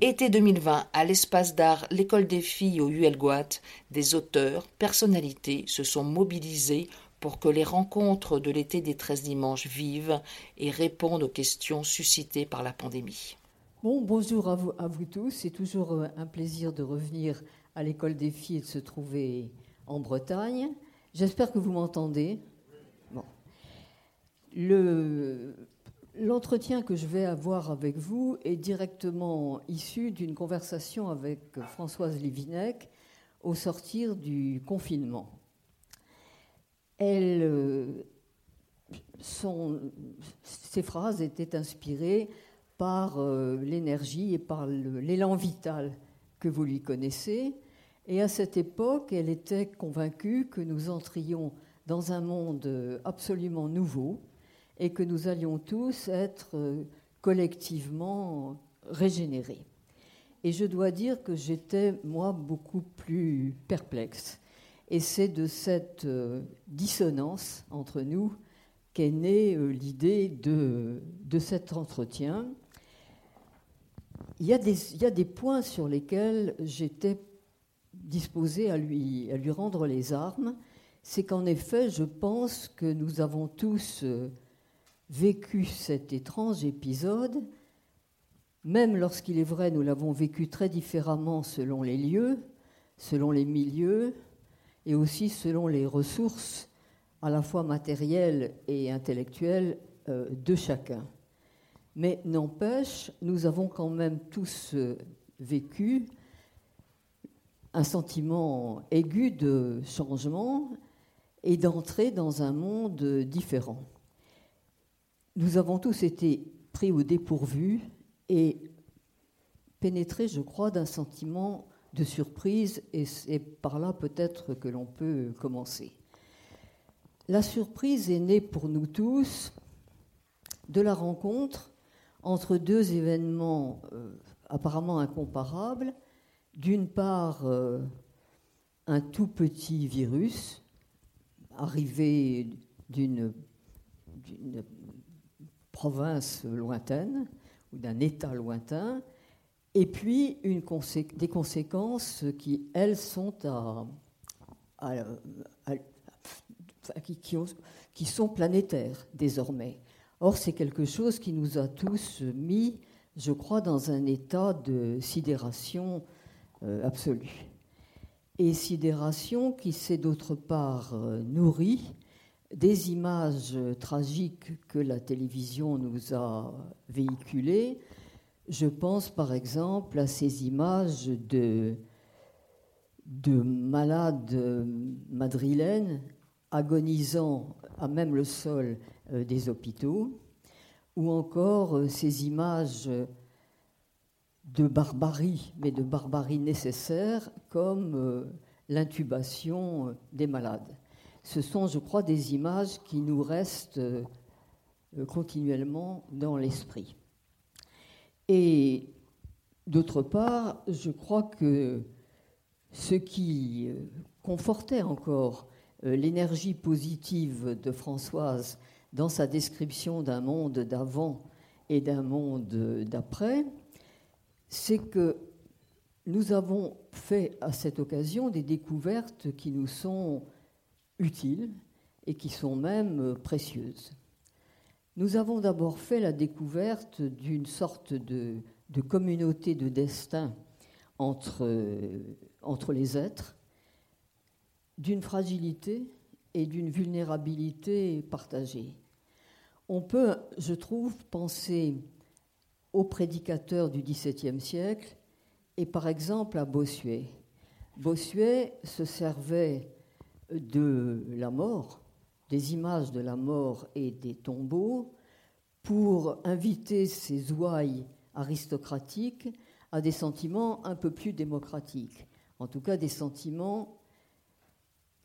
Été 2020, à l'espace d'art L'école des filles au ULGOAT, des auteurs, personnalités se sont mobilisés pour que les rencontres de l'été des 13 dimanches vivent et répondent aux questions suscitées par la pandémie. Bon, bonjour à vous, à vous tous. C'est toujours euh, un plaisir de revenir à l'école des filles et de se trouver en Bretagne. J'espère que vous m'entendez. Bon. L'entretien que je vais avoir avec vous est directement issu d'une conversation avec Françoise Livinec au sortir du confinement. Euh, ces phrases étaient inspirées par euh, l'énergie et par l'élan vital que vous lui connaissez. Et à cette époque, elle était convaincue que nous entrions dans un monde absolument nouveau et que nous allions tous être euh, collectivement régénérés. Et je dois dire que j'étais, moi, beaucoup plus perplexe et c'est de cette euh, dissonance entre nous qu'est née euh, l'idée de, de, cet entretien. Il y, a des, il y, a des, points sur lesquels j'étais disposée à lui, à lui rendre les armes. C'est qu'en effet, je pense que nous avons tous vécu cet étrange épisode. Même lorsqu'il est vrai, nous l'avons vécu très différemment selon les lieux, selon les milieux, et aussi selon les ressources à la fois matérielles et intellectuelles euh, de chacun. Mais n'empêche, nous avons quand même tous euh, vécu un sentiment aigu de changement et d'entrer dans un monde différent. Nous avons tous été pris au dépourvu et pénétrés, je crois, d'un sentiment de surprise et c'est par là peut-être que l'on peut commencer. La surprise est née pour nous tous de la rencontre entre deux événements euh, apparemment incomparables. D'une part, euh, un tout petit virus arrivé d'une province lointaine ou d'un État lointain, et puis des conséquences qui, elles, sont planétaires désormais. Or, c'est quelque chose qui nous a tous mis, je crois, dans un état de sidération euh, absolue. Et sidération qui s'est d'autre part euh, nourrie des images tragiques que la télévision nous a véhiculées, je pense par exemple à ces images de, de malades madrilènes agonisant à même le sol euh, des hôpitaux, ou encore euh, ces images de barbarie, mais de barbarie nécessaire, comme euh, l'intubation des malades. Ce sont, je crois, des images qui nous restent continuellement dans l'esprit. Et d'autre part, je crois que ce qui euh, confortait encore euh, l'énergie positive de Françoise dans sa description d'un monde d'avant et d'un monde d'après, c'est que nous avons fait à cette occasion des découvertes qui nous sont utiles et qui sont même précieuses. Nous avons d'abord fait la découverte d'une sorte de, communauté de destin entre, entre les êtres, d'une fragilité et d'une vulnérabilité partagée. On peut, je trouve, penser aux prédicateurs du XVIIe siècle et par exemple à Bossuet. Bossuet se servait de la mort des images de la mort et des tombeaux pour inviter ces ouailles aristocratiques à des sentiments un peu plus démocratiques, en tout cas des sentiments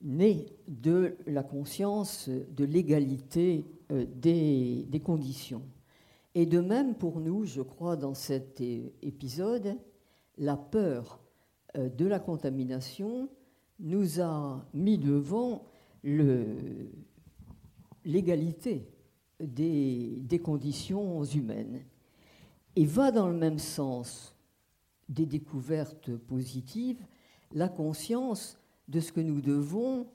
nés de la conscience de l'égalité euh, des, des, conditions. Et de même pour nous, je crois, dans cet épisode, la peur euh, de la contamination nous a mis devant l'égalité des, conditions humaines et va dans le même sens des découvertes positives, la conscience de ce que nous devons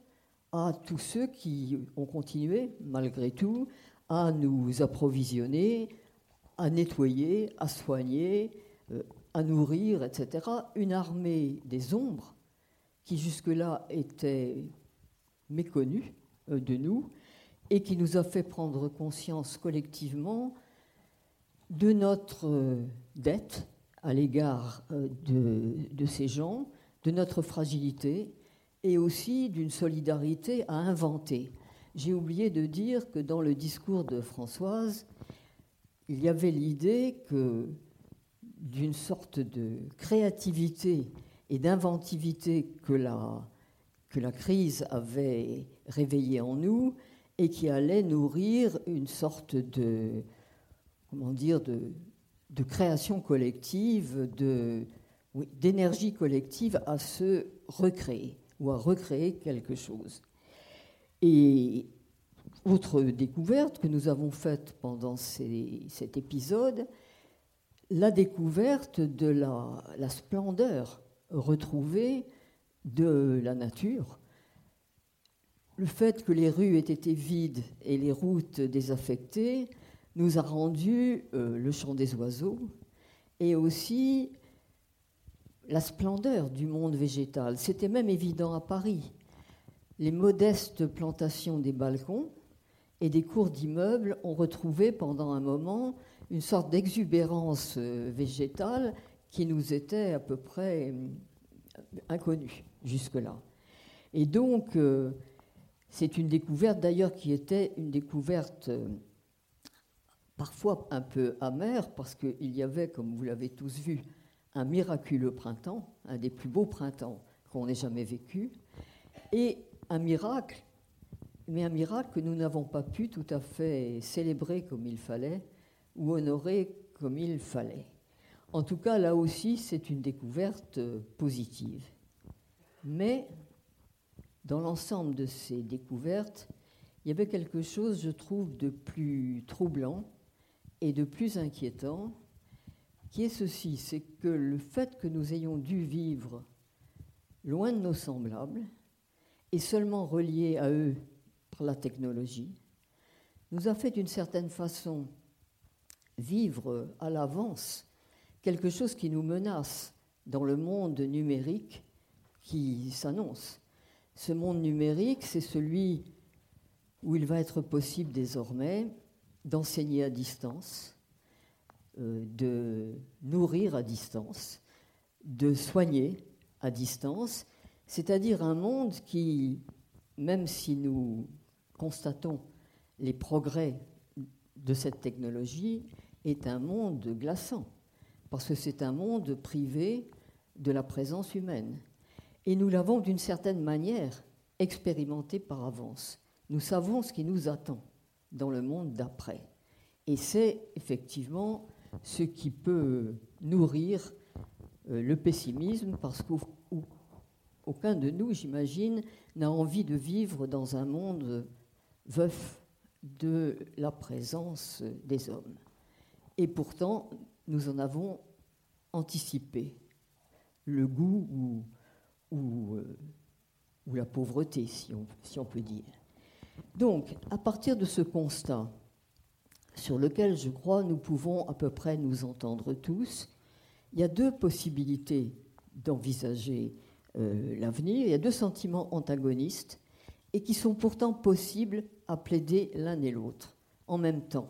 à tous ceux qui ont continué, malgré tout, à nous approvisionner, à nettoyer, à soigner, euh, à nourrir, etc. Une armée des ombres qui jusque-là était méconnue euh, de nous et qui nous a fait prendre conscience collectivement de notre euh, dette à l'égard de, ces gens, de notre fragilité et aussi d'une solidarité à inventer. J'ai oublié de dire que dans le discours de Françoise, il y avait l'idée que d'une sorte de créativité et d'inventivité que la, que la crise avait réveillée en nous et qui allait nourrir une sorte de, comment dire, de, de création collective, d'énergie collective à se recréer ou à recréer quelque chose. Et autre découverte que nous avons faite pendant cet épisode, la découverte de la, splendeur retrouvée de la nature, le fait que les rues aient été vides et les routes désaffectées nous a rendu euh, le chant des oiseaux et aussi la splendeur du monde végétal. C'était même évident à Paris. Les modestes plantations des balcons et des cours d'immeubles ont retrouvé pendant un moment une sorte d'exubérance euh, végétale qui nous était à peu près euh, inconnue jusque-là. Et donc, c'est une découverte d'ailleurs qui était une découverte parfois un peu amère parce qu'il y avait, comme vous l'avez tous vu, un miraculeux printemps, un des plus beaux printemps qu'on ait jamais vécu, et un miracle, mais un miracle que nous n'avons pas pu tout à fait célébrer comme il fallait ou honorer comme il fallait. En tout cas, là aussi, c'est une découverte positive. Mais dans l'ensemble de ces découvertes, il y avait quelque chose, je trouve, de plus troublant et de plus inquiétant, qui est ceci, c'est que le fait que nous ayons dû vivre loin de nos semblables et seulement reliés à eux par la technologie, nous a fait d'une certaine façon vivre à l'avance quelque chose qui nous menace dans le monde numérique qui s'annonce. Ce monde numérique, c'est celui où il va être possible désormais d'enseigner à distance, euh, de nourrir à distance, de soigner à distance, c'est-à-dire un monde qui, même si nous constatons les progrès de cette technologie, est un monde glaçant, parce que c'est un monde privé de la présence humaine. Et nous l'avons d'une certaine manière expérimenté par avance. Nous savons ce qui nous attend dans le monde d'après. Et c'est effectivement ce qui peut nourrir euh, le pessimisme, parce qu'aucun de nous, j'imagine, n'a envie de vivre dans un monde veuf de la présence des hommes. Et pourtant, nous en avons anticipé le goût ou, euh, la pauvreté, si on, si on peut dire. Donc, à partir de ce constat, sur lequel je crois nous pouvons à peu près nous entendre tous, il y a deux possibilités d'envisager euh, l'avenir, il y a deux sentiments antagonistes et qui sont pourtant possibles à plaider l'un et l'autre en même temps,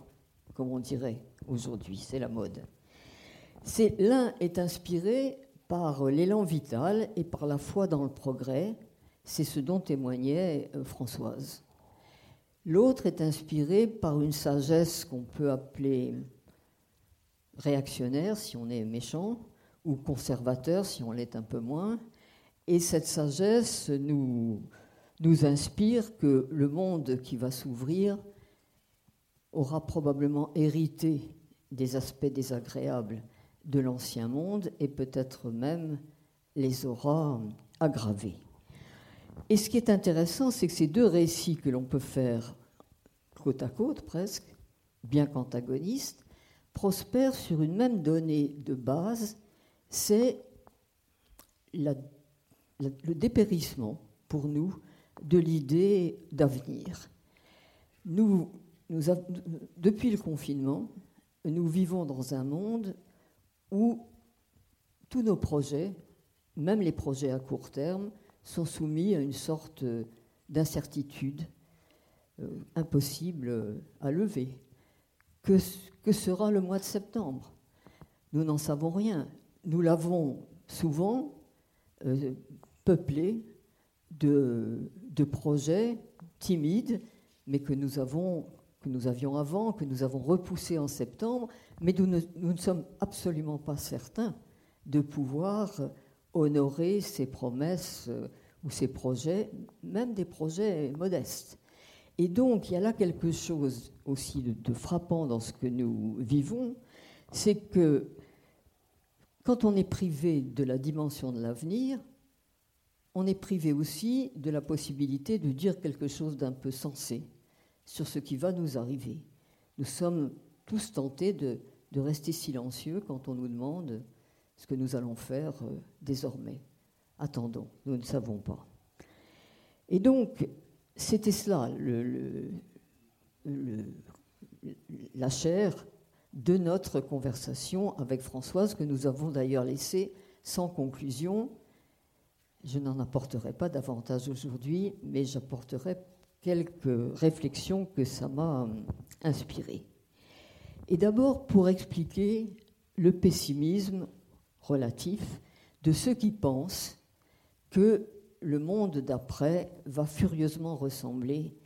comme on dirait aujourd'hui, c'est la mode. C'est l'un est inspiré par l'élan vital et par la foi dans le progrès, c'est ce dont témoignait euh, Françoise. L'autre est inspiré par une sagesse qu'on peut appeler réactionnaire si on est méchant, ou conservateur si on l'est un peu moins. Et cette sagesse nous, nous inspire que le monde qui va s'ouvrir aura probablement hérité des aspects désagréables de l'ancien monde et peut-être même les aura aggravés. Et ce qui est intéressant, c'est que ces deux récits que l'on peut faire côte à côte presque, bien qu'antagonistes, prospèrent sur une même donnée de base c'est le dépérissement pour nous de l'idée d'avenir. Nous, depuis le confinement, nous vivons dans un monde où tous nos projets, même les projets à court terme, sont soumis à une sorte d'incertitude euh, impossible à lever. Que, sera le mois de septembre? Nous n'en savons rien. Nous l'avons souvent euh, peuplé de, projets timides, mais que nous, avons, que nous avions avant, que nous avons repoussés en septembre, mais nous ne, nous ne sommes absolument pas certains de pouvoir honorer ces promesses euh, ou ces projets, même des projets modestes. Et donc, il y a là quelque chose aussi de, frappant dans ce que nous vivons, c'est que quand on est privé de la dimension de l'avenir, on est privé aussi de la possibilité de dire quelque chose d'un peu sensé sur ce qui va nous arriver. Nous sommes tous tentés de, rester silencieux quand on nous demande ce que nous allons faire euh, désormais. Attendons, nous ne savons pas. Et donc, c'était cela, la chair de notre conversation avec Françoise, que nous avons d'ailleurs laissée sans conclusion. Je n'en apporterai pas davantage aujourd'hui, mais j'apporterai quelques réflexions que ça m'a euh, inspiré. Et d'abord pour expliquer le pessimisme relatif de ceux qui pensent que le monde d'après va furieusement ressembler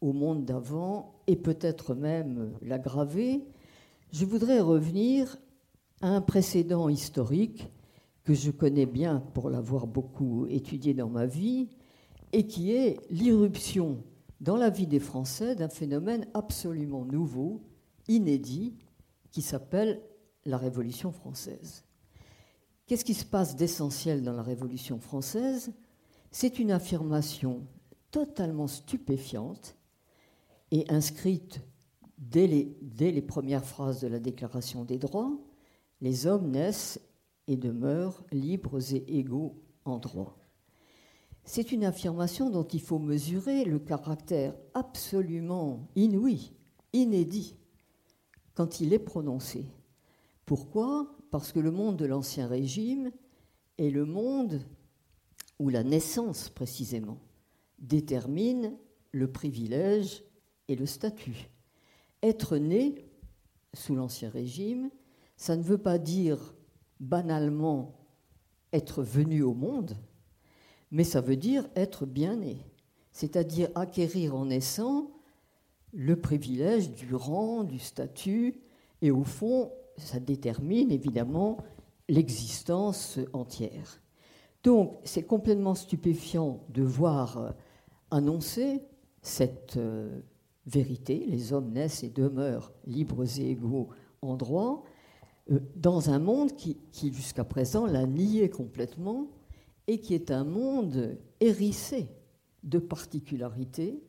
au monde d'avant et peut-être même l'aggraver, je voudrais revenir à un précédent historique que je connais bien pour l'avoir beaucoup étudié dans ma vie et qui est l'irruption dans la vie des Français d'un phénomène absolument nouveau, inédit, qui s'appelle la Révolution française. Qu'est-ce qui se passe d'essentiel dans la Révolution française? C'est une affirmation totalement stupéfiante et inscrite dès les, premières phrases de la Déclaration des droits. Les hommes naissent et demeurent libres et égaux en droit. C'est une affirmation dont il faut mesurer le caractère absolument inouï, inédit, quand il est prononcé. Pourquoi? Parce que le monde de l'Ancien Régime est le monde où la naissance précisément détermine le privilège et le statut. Être né sous l'Ancien Régime, ça ne veut pas dire banalement être venu au monde, mais ça veut dire être bien né, c'est-à-dire acquérir en naissant le privilège du rang, du statut, et au fond, ça détermine évidemment l'existence entière. Donc c'est complètement stupéfiant de voir euh, annoncer cette euh, vérité, les hommes naissent et demeurent libres et égaux en droit, euh, dans un monde qui, qui jusqu'à présent l'a nié complètement et qui est un monde hérissé de particularités,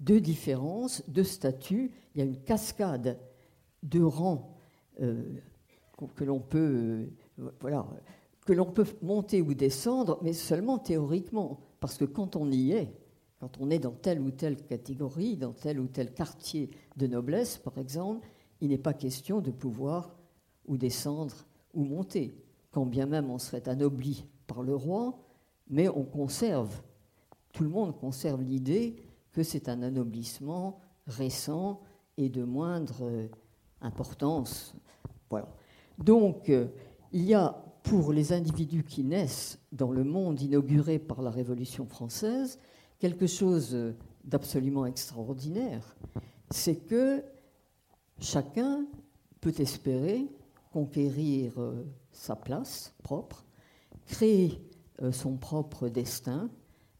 de différences, de statuts. Il y a une cascade de rangs que l'on peut l'on peut monter ou descendre, mais seulement théoriquement. Parce que quand on y est, quand on est dans telle ou telle catégorie, dans tel ou tel quartier de noblesse, par exemple, il n'est pas question de pouvoir ou descendre ou monter, quand bien même on serait anobli par le roi, mais on conserve, tout le monde conserve l'idée que c'est un anoblissement récent et de moindre importance. Voilà. Donc, euh, il y a pour les individus qui naissent dans le monde inauguré par la Révolution française, quelque chose d'absolument extraordinaire, c'est que chacun peut espérer conquérir euh, sa place propre, créer euh, son propre destin,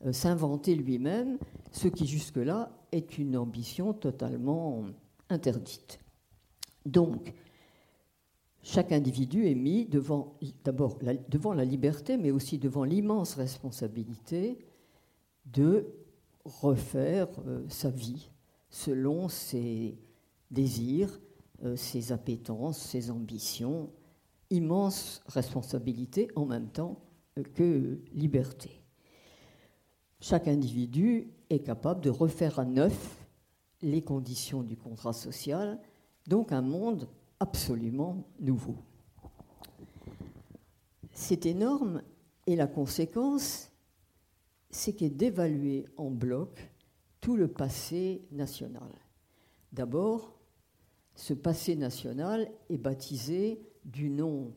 euh, s'inventer lui-même, ce qui jusque-là est une ambition totalement interdite. Donc, chaque individu est mis devant d'abord devant la liberté, mais aussi devant l'immense responsabilité de refaire euh, sa vie selon ses désirs, ses appétences, ses ambitions, immense responsabilité en même temps que liberté. Chaque individu est capable de refaire à neuf les conditions du contrat social, donc un monde absolument nouveau. C'est énorme et la conséquence, c'est qu'est d'évaluer en bloc tout le passé national. D'abord, ce passé national est baptisé du nom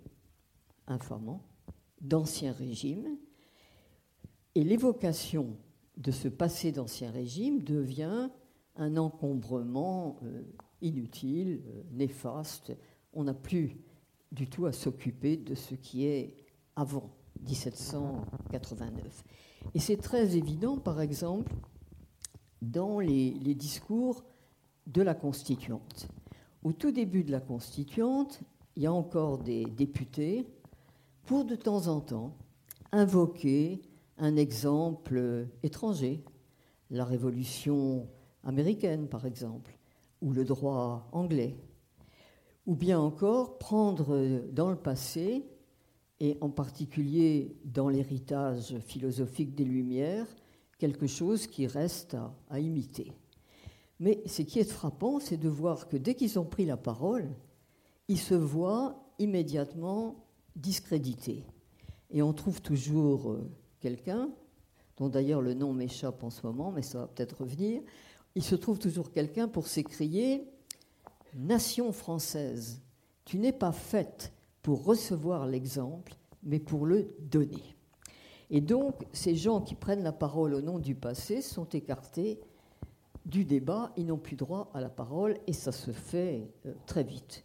infamant d'Ancien Régime, et l'évocation de ce passé d'Ancien Régime devient un encombrement euh, inutile, euh, néfaste. On n'a plus du tout à s'occuper de ce qui est avant 1789. Et c'est très évident, par exemple, dans les, les, discours de la Constituante. Au tout début de la Constituante, il y a encore des députés pour de temps en temps invoquer un exemple étranger, la Révolution américaine par exemple, ou le droit anglais, ou bien encore prendre dans le passé, et en particulier dans l'héritage philosophique des Lumières, quelque chose qui reste à, imiter. Mais ce qui est frappant, c'est de voir que dès qu'ils ont pris la parole, ils se voient immédiatement discrédité. Et on trouve toujours euh, quelqu'un, dont d'ailleurs le nom m'échappe en ce moment, mais ça va peut-être revenir, il se trouve toujours quelqu'un pour s'écrier Nation française, tu n'es pas faite pour recevoir l'exemple, mais pour le donner. Et donc, ces gens qui prennent la parole au nom du passé sont écartés du débat, ils n'ont plus droit à la parole, et ça se fait euh, très vite.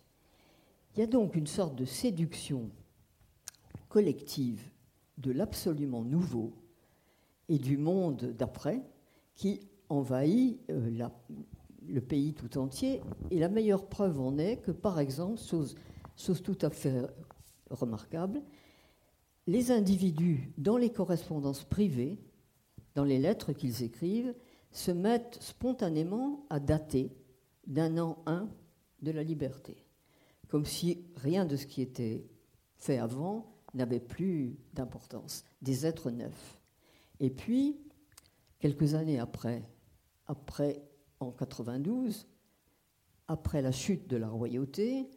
Il y a donc une sorte de séduction collective de l'absolument nouveau et du monde d'après qui envahit euh, le pays tout entier. Et la meilleure preuve en est que, par exemple, chose, chose tout à fait remarquable, les individus, dans les correspondances privées, dans les lettres qu'ils écrivent, se mettent spontanément à dater d'un an un de la liberté, comme si rien de ce qui était fait avant n'avaient plus d'importance, des êtres neufs. Et puis, quelques années après, après en 92, après la chute de la royauté,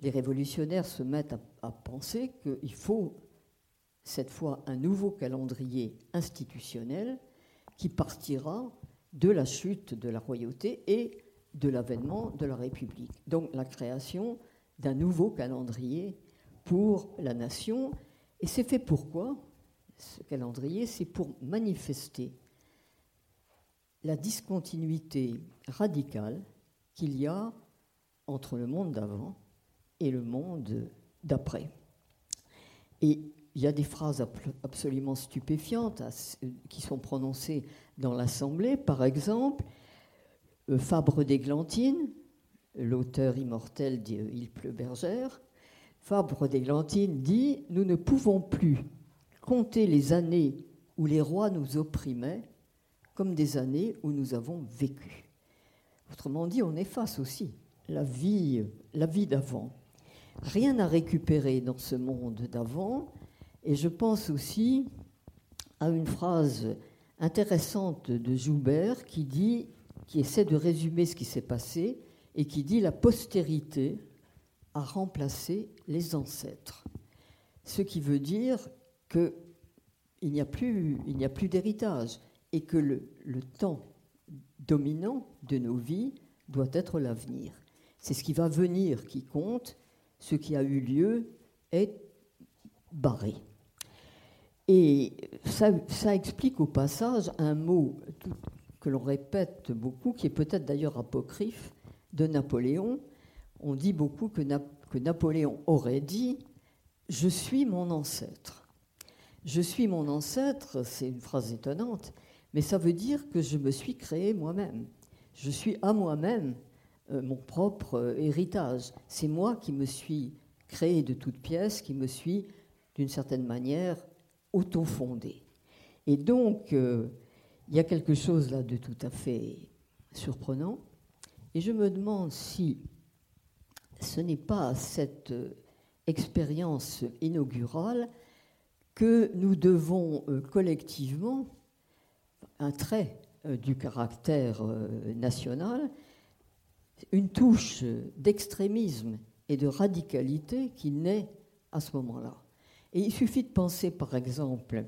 les révolutionnaires se mettent à, à penser qu'il faut cette fois un nouveau calendrier institutionnel qui partira de la chute de la royauté et de l'avènement de la République. Donc la création d'un nouveau calendrier pour la nation. Et c'est fait pourquoi Ce calendrier, c'est pour manifester la discontinuité radicale qu'il y a entre le monde d'avant et le monde d'après. Et il y a des phrases absolument stupéfiantes qui sont prononcées dans l'Assemblée. Par exemple, euh, Fabre d'Églantine, l'auteur immortel d'Il pleut bergère, Fabre d'Églantine dit Nous ne pouvons plus compter les années où les rois nous opprimaient comme des années où nous avons vécu. Autrement dit, on efface aussi la vie, la vie d'avant. Rien à récupérer dans ce monde d'avant. Et je pense aussi à une phrase intéressante de Joubert qui dit, qui essaie de résumer ce qui s'est passé et qui dit la postérité a remplacé les ancêtres. Ce qui veut dire qu'il n'y a plus, plus d'héritage et que le, le temps dominant de nos vies doit être l'avenir. C'est ce qui va venir qui compte, ce qui a eu lieu est barré. Et ça, ça explique au passage un mot que l'on répète beaucoup, qui est peut-être d'ailleurs apocryphe, de Napoléon, on dit beaucoup que, Napoléon aurait dit Je suis mon ancêtre. Je suis mon ancêtre, c'est une phrase étonnante, mais ça veut dire que je me suis créé moi-même. Je suis à moi-même euh, mon propre euh, héritage. C'est moi qui me suis créé de toutes pièces, qui me suis, d'une certaine manière, auto-fondé. Et donc, euh, il y a quelque chose là de tout à fait surprenant. Et je me demande si ce n'est pas cette euh, expérience inaugurale que nous devons euh, collectivement, un trait euh, du caractère national, une touche d'extrémisme et de radicalité qui naît à ce moment-là. Et il suffit de penser, par exemple,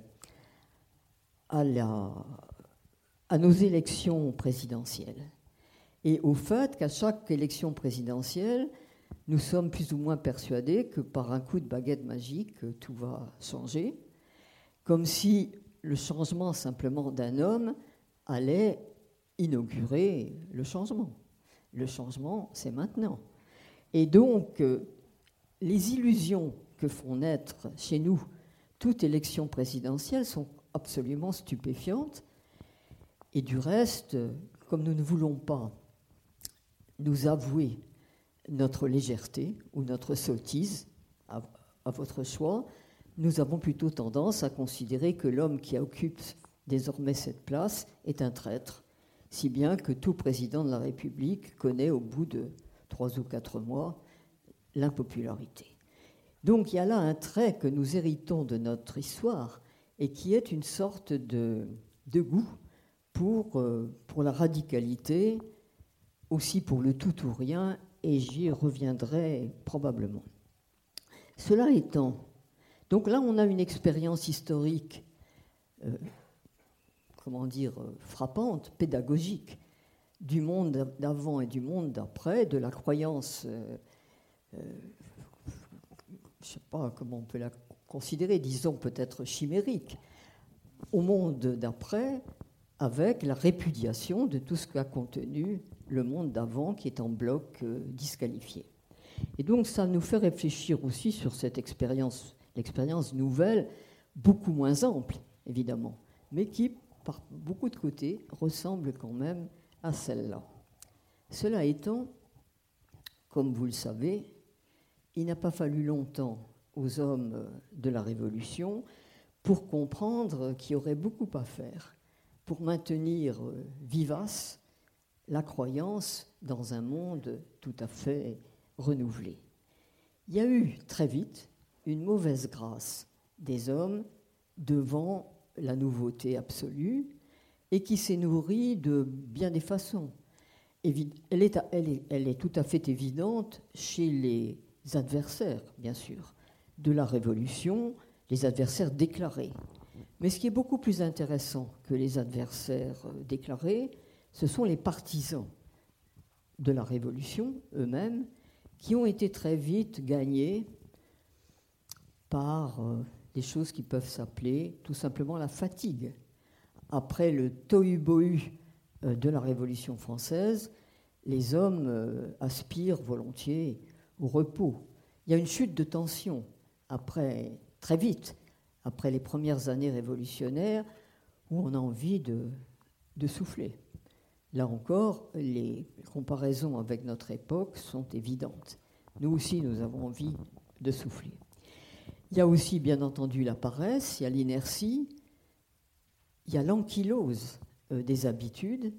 à, à nos élections présidentielles et au fait qu'à chaque élection présidentielle, nous sommes plus ou moins persuadés que par un coup de baguette magique, tout va changer, comme si le changement simplement d'un homme allait inaugurer le changement. Le changement, c'est maintenant. Et donc, euh, les illusions que font naître chez nous toute élection présidentielle sont absolument stupéfiantes. Et du reste, comme nous ne voulons pas nous avouer notre légèreté ou notre sottise, à, votre choix, nous avons plutôt tendance à considérer que l'homme qui occupe désormais cette place est un traître, si bien que tout président de la République connaît au bout de trois ou quatre mois l'impopularité. Donc il y a là un trait que nous héritons de notre histoire et qui est une sorte de, goût pour, euh, pour la radicalité, aussi pour le tout ou rien, et j'y reviendrai probablement. Cela étant, donc là on a une expérience historique, euh, comment dire, euh, frappante, pédagogique, du monde d'avant et du monde d'après, de la croyance, euh, je ne sais pas comment on peut la considérer, disons peut-être chimérique, au monde d'après, avec la répudiation de tout ce qu'a contenu le monde d'avant qui est en bloc euh, disqualifié. Et donc ça nous fait réfléchir aussi sur cette expérience, l'expérience nouvelle, beaucoup moins ample évidemment, mais qui par beaucoup de côtés ressemble quand même à celle-là. Cela étant, comme vous le savez, il n'a pas fallu longtemps aux hommes de la Révolution pour comprendre qu'il y aurait beaucoup à faire pour maintenir euh, vivace la croyance dans un monde tout à fait renouvelé. Il y a eu très vite une mauvaise grâce des hommes devant la nouveauté absolue et qui s'est nourrie de bien des façons. Elle est, tout à fait évidente chez les adversaires, bien sûr, de la Révolution, les adversaires déclarés. Mais ce qui est beaucoup plus intéressant que les adversaires déclarés, ce sont les partisans de la Révolution eux-mêmes qui ont été très vite gagnés par euh, des choses qui peuvent s'appeler tout simplement la fatigue. Après le tohu-bohu euh, de la Révolution française, les hommes euh, aspirent volontiers au repos. Il y a une chute de tension après, très vite, après les premières années révolutionnaires, où on a envie de souffler. Là encore, les comparaisons avec notre époque sont évidentes. Nous aussi, nous avons envie de souffler. Il y a aussi, bien entendu, la paresse, il y a l'inertie, il y a l'ankylose euh, des habitudes,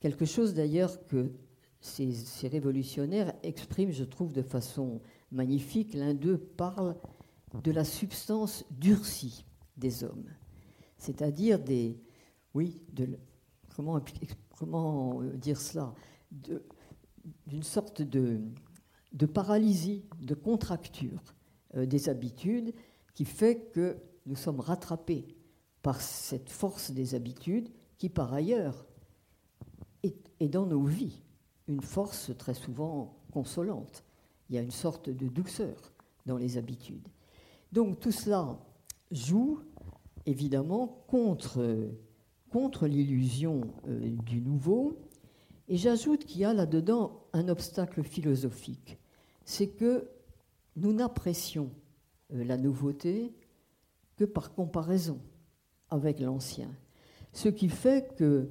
quelque chose d'ailleurs que ces, révolutionnaires expriment, je trouve, de façon magnifique. L'un d'eux parle de la substance durcie des hommes, c'est-à-dire des, oui, de, comment comment euh, dire cela, d'une sorte de, paralysie, de contracture euh, des habitudes qui fait que nous sommes rattrapés par cette force des habitudes qui, par ailleurs, est, dans nos vies une force très souvent consolante. Il y a une sorte de douceur dans les habitudes. Donc tout cela joue évidemment contre contre l'illusion euh, du nouveau. Et j'ajoute qu'il y a là-dedans un obstacle philosophique. C'est que nous n'apprécions euh, la nouveauté que par comparaison avec l'ancien. Ce qui fait que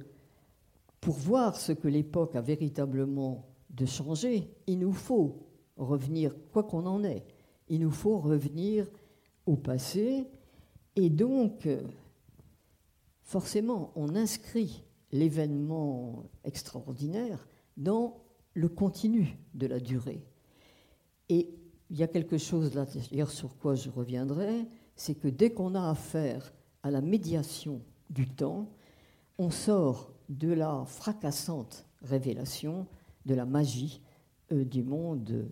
pour voir ce que l'époque a véritablement de changer, il nous faut revenir, quoi qu'on en ait, il nous faut revenir au passé et donc forcément, on inscrit l'événement extraordinaire dans le continu de la durée. Et il y a quelque chose là, sur quoi je reviendrai, c'est que dès qu'on a affaire à la médiation du temps, on sort de la fracassante révélation de la magie euh, du monde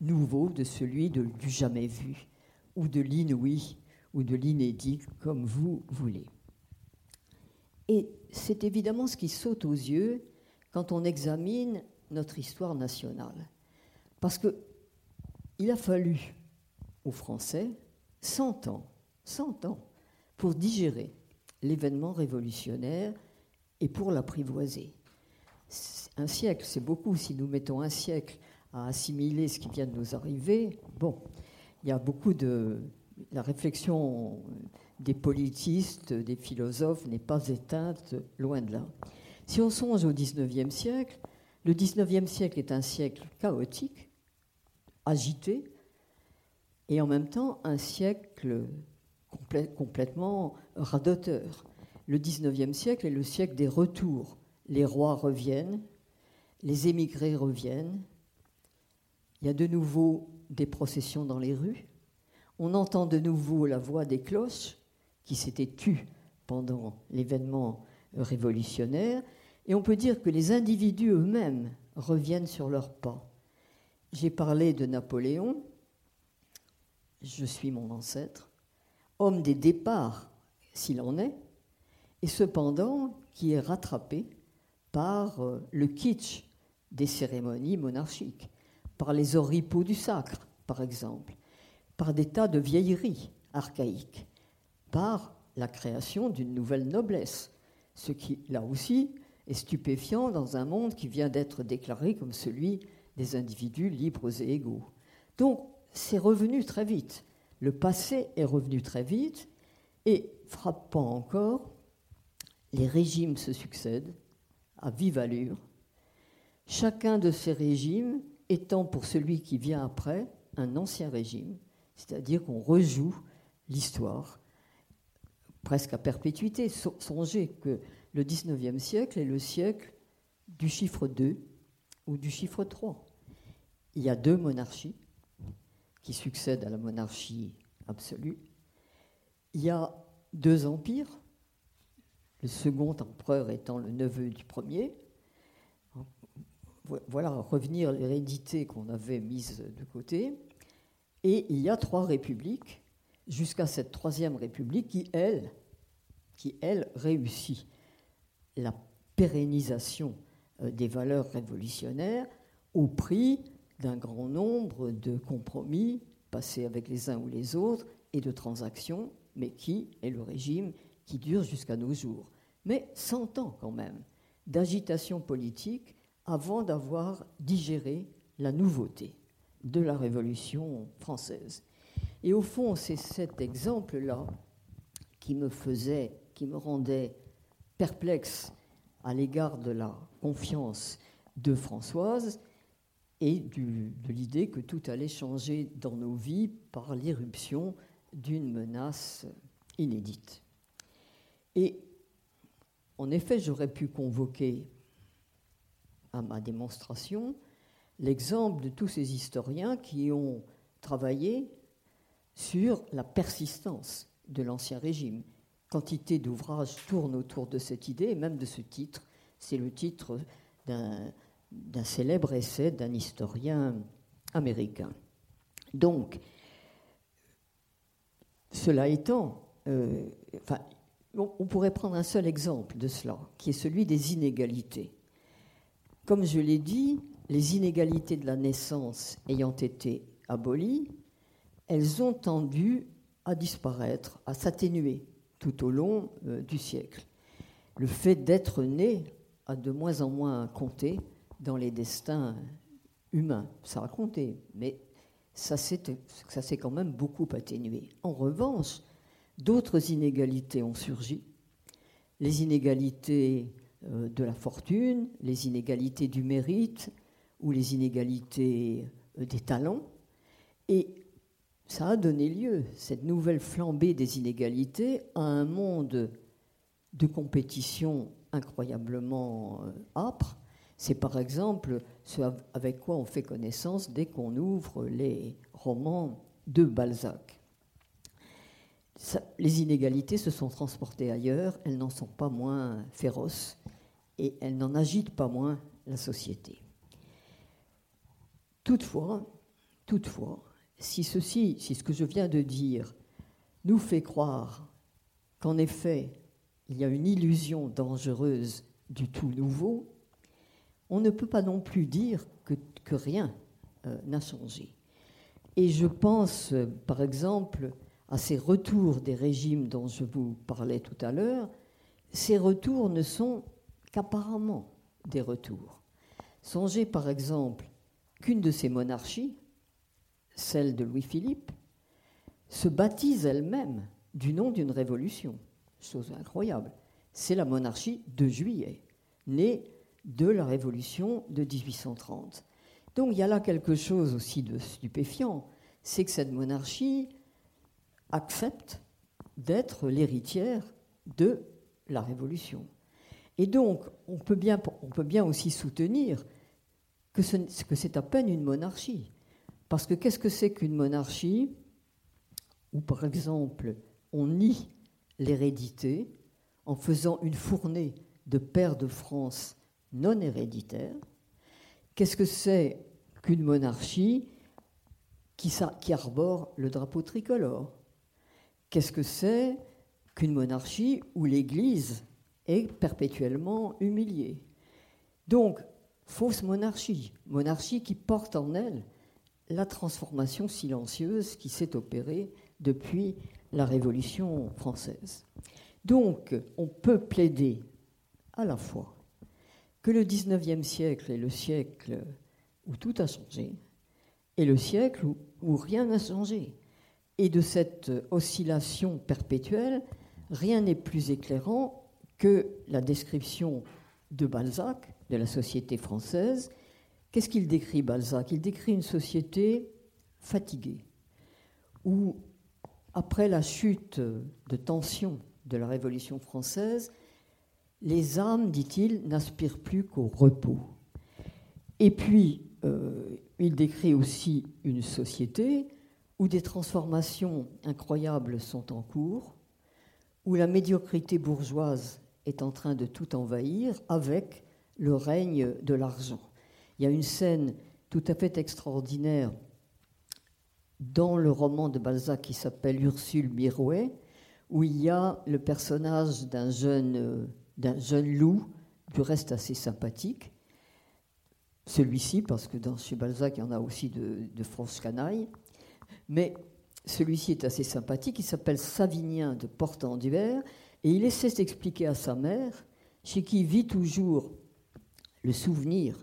nouveau, de celui du jamais vu, ou de l'inouï, ou de l'inédit, comme vous voulez. Et c'est évidemment ce qui saute aux yeux quand on examine notre histoire nationale. Parce qu'il a fallu aux Français 100 ans, 100 ans, pour digérer l'événement révolutionnaire et pour l'apprivoiser. Un siècle, c'est beaucoup. Si nous mettons un siècle à assimiler ce qui vient de nous arriver, bon, il y a beaucoup de. La réflexion des politistes, des philosophes n'est pas éteinte, loin de là. Si on songe au XIXe siècle, le XIXe siècle est un siècle chaotique, agité, et en même temps un siècle complètement radoteur. Le XIXe siècle est le siècle des retours. Les rois reviennent, les émigrés reviennent, il y a de nouveau des processions dans les rues, on entend de nouveau la voix des cloches qui s'étaient tues pendant l'événement révolutionnaire, et on peut dire que les individus eux-mêmes reviennent sur leurs pas. J'ai parlé de Napoléon, je suis mon ancêtre, homme des départs, s'il en est, et cependant qui est rattrapé par euh, le kitsch des cérémonies monarchiques, par les oripeaux du sacre, par exemple, par des tas de vieilleries archaïques, par la création d'une nouvelle noblesse, ce qui, là aussi, est stupéfiant dans un monde qui vient d'être déclaré comme celui des individus libres et égaux. Donc, c'est revenu très vite. Le passé est revenu très vite et, frappant encore, les régimes se succèdent à vive allure, chacun de ces régimes étant pour celui qui vient après un ancien régime, c'est-à-dire qu'on rejoue l'histoire presque à perpétuité. Songez que le XIXe siècle est le siècle du chiffre 2 ou du chiffre 3. Il y a deux monarchies qui succèdent à la monarchie absolue. Il y a deux empires, le second empereur étant le neveu du premier. Voilà, revenir l'hérédité qu'on avait mise de côté. Et il y a trois républiques, jusqu'à cette troisième république qui, elle, elle, réussit la pérennisation euh, des valeurs révolutionnaires au prix d'un grand nombre de compromis passés avec les uns ou les autres et de transactions, mais qui est le régime qui dure jusqu'à nos jours. Mais 100 ans quand même d'agitation politique avant d'avoir digéré la nouveauté de la Révolution française. Et au fond, c'est cet exemple-là qui me faisait, qui me rendait perplexe à l'égard de la confiance de Françoise et de l'idée que tout allait changer dans nos vies par l'irruption d'une menace inédite. Et en effet, j'aurais pu convoquer à ma démonstration l'exemple de tous ces historiens qui ont travaillé sur la persistance de l'Ancien Régime. Quantité d'ouvrages tournent autour de cette idée et même de ce titre. C'est le titre d'un célèbre essai d'un historien américain. Donc, cela étant, euh, on pourrait prendre un seul exemple de cela, qui est celui des inégalités. Comme je l'ai dit, les inégalités de la naissance ayant été abolies, elles ont tendu à disparaître, à s'atténuer tout au long euh, du siècle. Le fait d'être né a de moins en moins compté dans les destins humains. Ça a compté, mais ça s'est quand même beaucoup atténué. En revanche, d'autres inégalités ont surgi. Les inégalités euh, de la fortune, les inégalités du mérite ou les inégalités euh, des talents. Ça a donné lieu, cette nouvelle flambée des inégalités, à un monde de compétition incroyablement euh, âpre. C'est par exemple ce avec quoi on fait connaissance dès qu'on ouvre les roman de Balzac. les inégalités se sont transportées ailleurs, elles n'en sont pas moins féroces et elles n'en agitent pas moins la société. Toutefois, toutefois, si ceci, si ce que je viens de dire nous fait croire qu'en effet, il y a une illusion dangereuse du tout nouveau, on ne peut pas non plus dire que, rien euh, n'a changé. Et je pense, par exemple, à ces retours des régimes dont je vous parlais tout à l'heure. Ces retours ne sont qu'apparemment des retours. Songez par exemple qu'une de ces monarchies, celle de Louis-Philippe, se baptise elle-même du nom d'une révolution. Chose incroyable. C'est la monarchie de juillet, née de la révolution de 1830. Donc il y a là quelque chose aussi de stupéfiant, c'est que cette monarchie accepte d'être l'héritière de la révolution. Et donc on peut bien, on peut bien aussi soutenir que c'est à peine une monarchie. Parce que qu'est-ce que c'est qu'une monarchie où, par exemple, on nie l'hérédité en faisant une fournée de pairs de France non héréditaires. Qu'est-ce que c'est qu'une monarchie qui, arbore le drapeau tricolore? Qu'est-ce que c'est qu'une monarchie où l'Église est perpétuellement humiliée? Donc, fausse monarchie, monarchie qui porte en elle la transformation silencieuse qui s'est opérée depuis la Révolution française. Donc, on peut plaider à la fois que le XIXe siècle est le siècle où tout a changé, et le siècle où, rien n'a changé. Et de cette oscillation perpétuelle, rien n'est plus éclairant que la description de Balzac de la société française. Qu'est-ce qu'il décrit, Balzac? Il décrit une société fatiguée, où, après la chute de tension de la Révolution française, les âmes, dit-il, n'aspirent plus qu'au repos. Et puis, euh, il décrit aussi une société où des transformations incroyables sont en cours, où la médiocrité bourgeoise est en train de tout envahir avec le règne de l'argent. Il y a une scène tout à fait extraordinaire dans le roman de Balzac qui s'appelle Ursule Mirouet, où il y a le personnage d'un jeune, loup, du reste assez sympathique, celui-ci, parce que dans chez Balzac, il y en a aussi de, de France Canaille. Mais celui-ci est assez sympathique. Il s'appelle Savinien de Porte-en-Duer. Et il essaie d'expliquer à sa mère, chez qui vit toujours le souvenir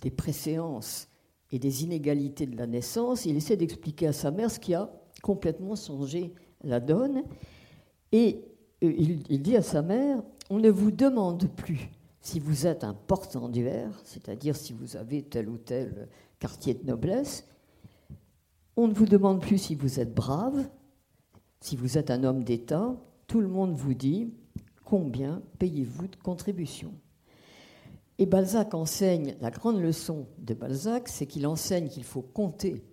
des préséances et des inégalités de la naissance, il essaie d'expliquer à sa mère ce qui a complètement changé la donne. Et euh, il, dit à sa mère, on ne vous demande plus si vous êtes un portant d'hiver, c'est-à-dire si vous avez tel ou tel quartier de noblesse, on ne vous demande plus si vous êtes brave, si vous êtes un homme d'État, tout le monde vous dit combien payez-vous de contributions? Et Balzac enseigne, la grande leçon de Balzac, c'est qu'il enseigne qu'il faut compter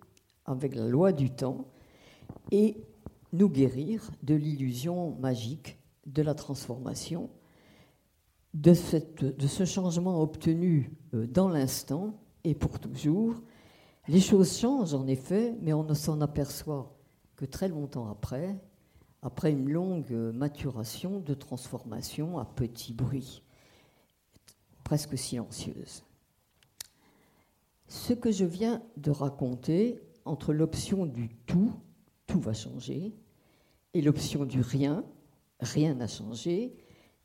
avec la loi du temps et nous guérir de l'illusion magique de la transformation de, ce changement obtenu euh, dans l'instant et pour toujours. Les choses changent en effet, mais on ne s'en aperçoit que très longtemps après, après une longue maturation de transformation à petit bruit, presque silencieuse. Ce que je viens de raconter entre l'option du tout, tout va changer, et l'option du rien, rien n'a changé,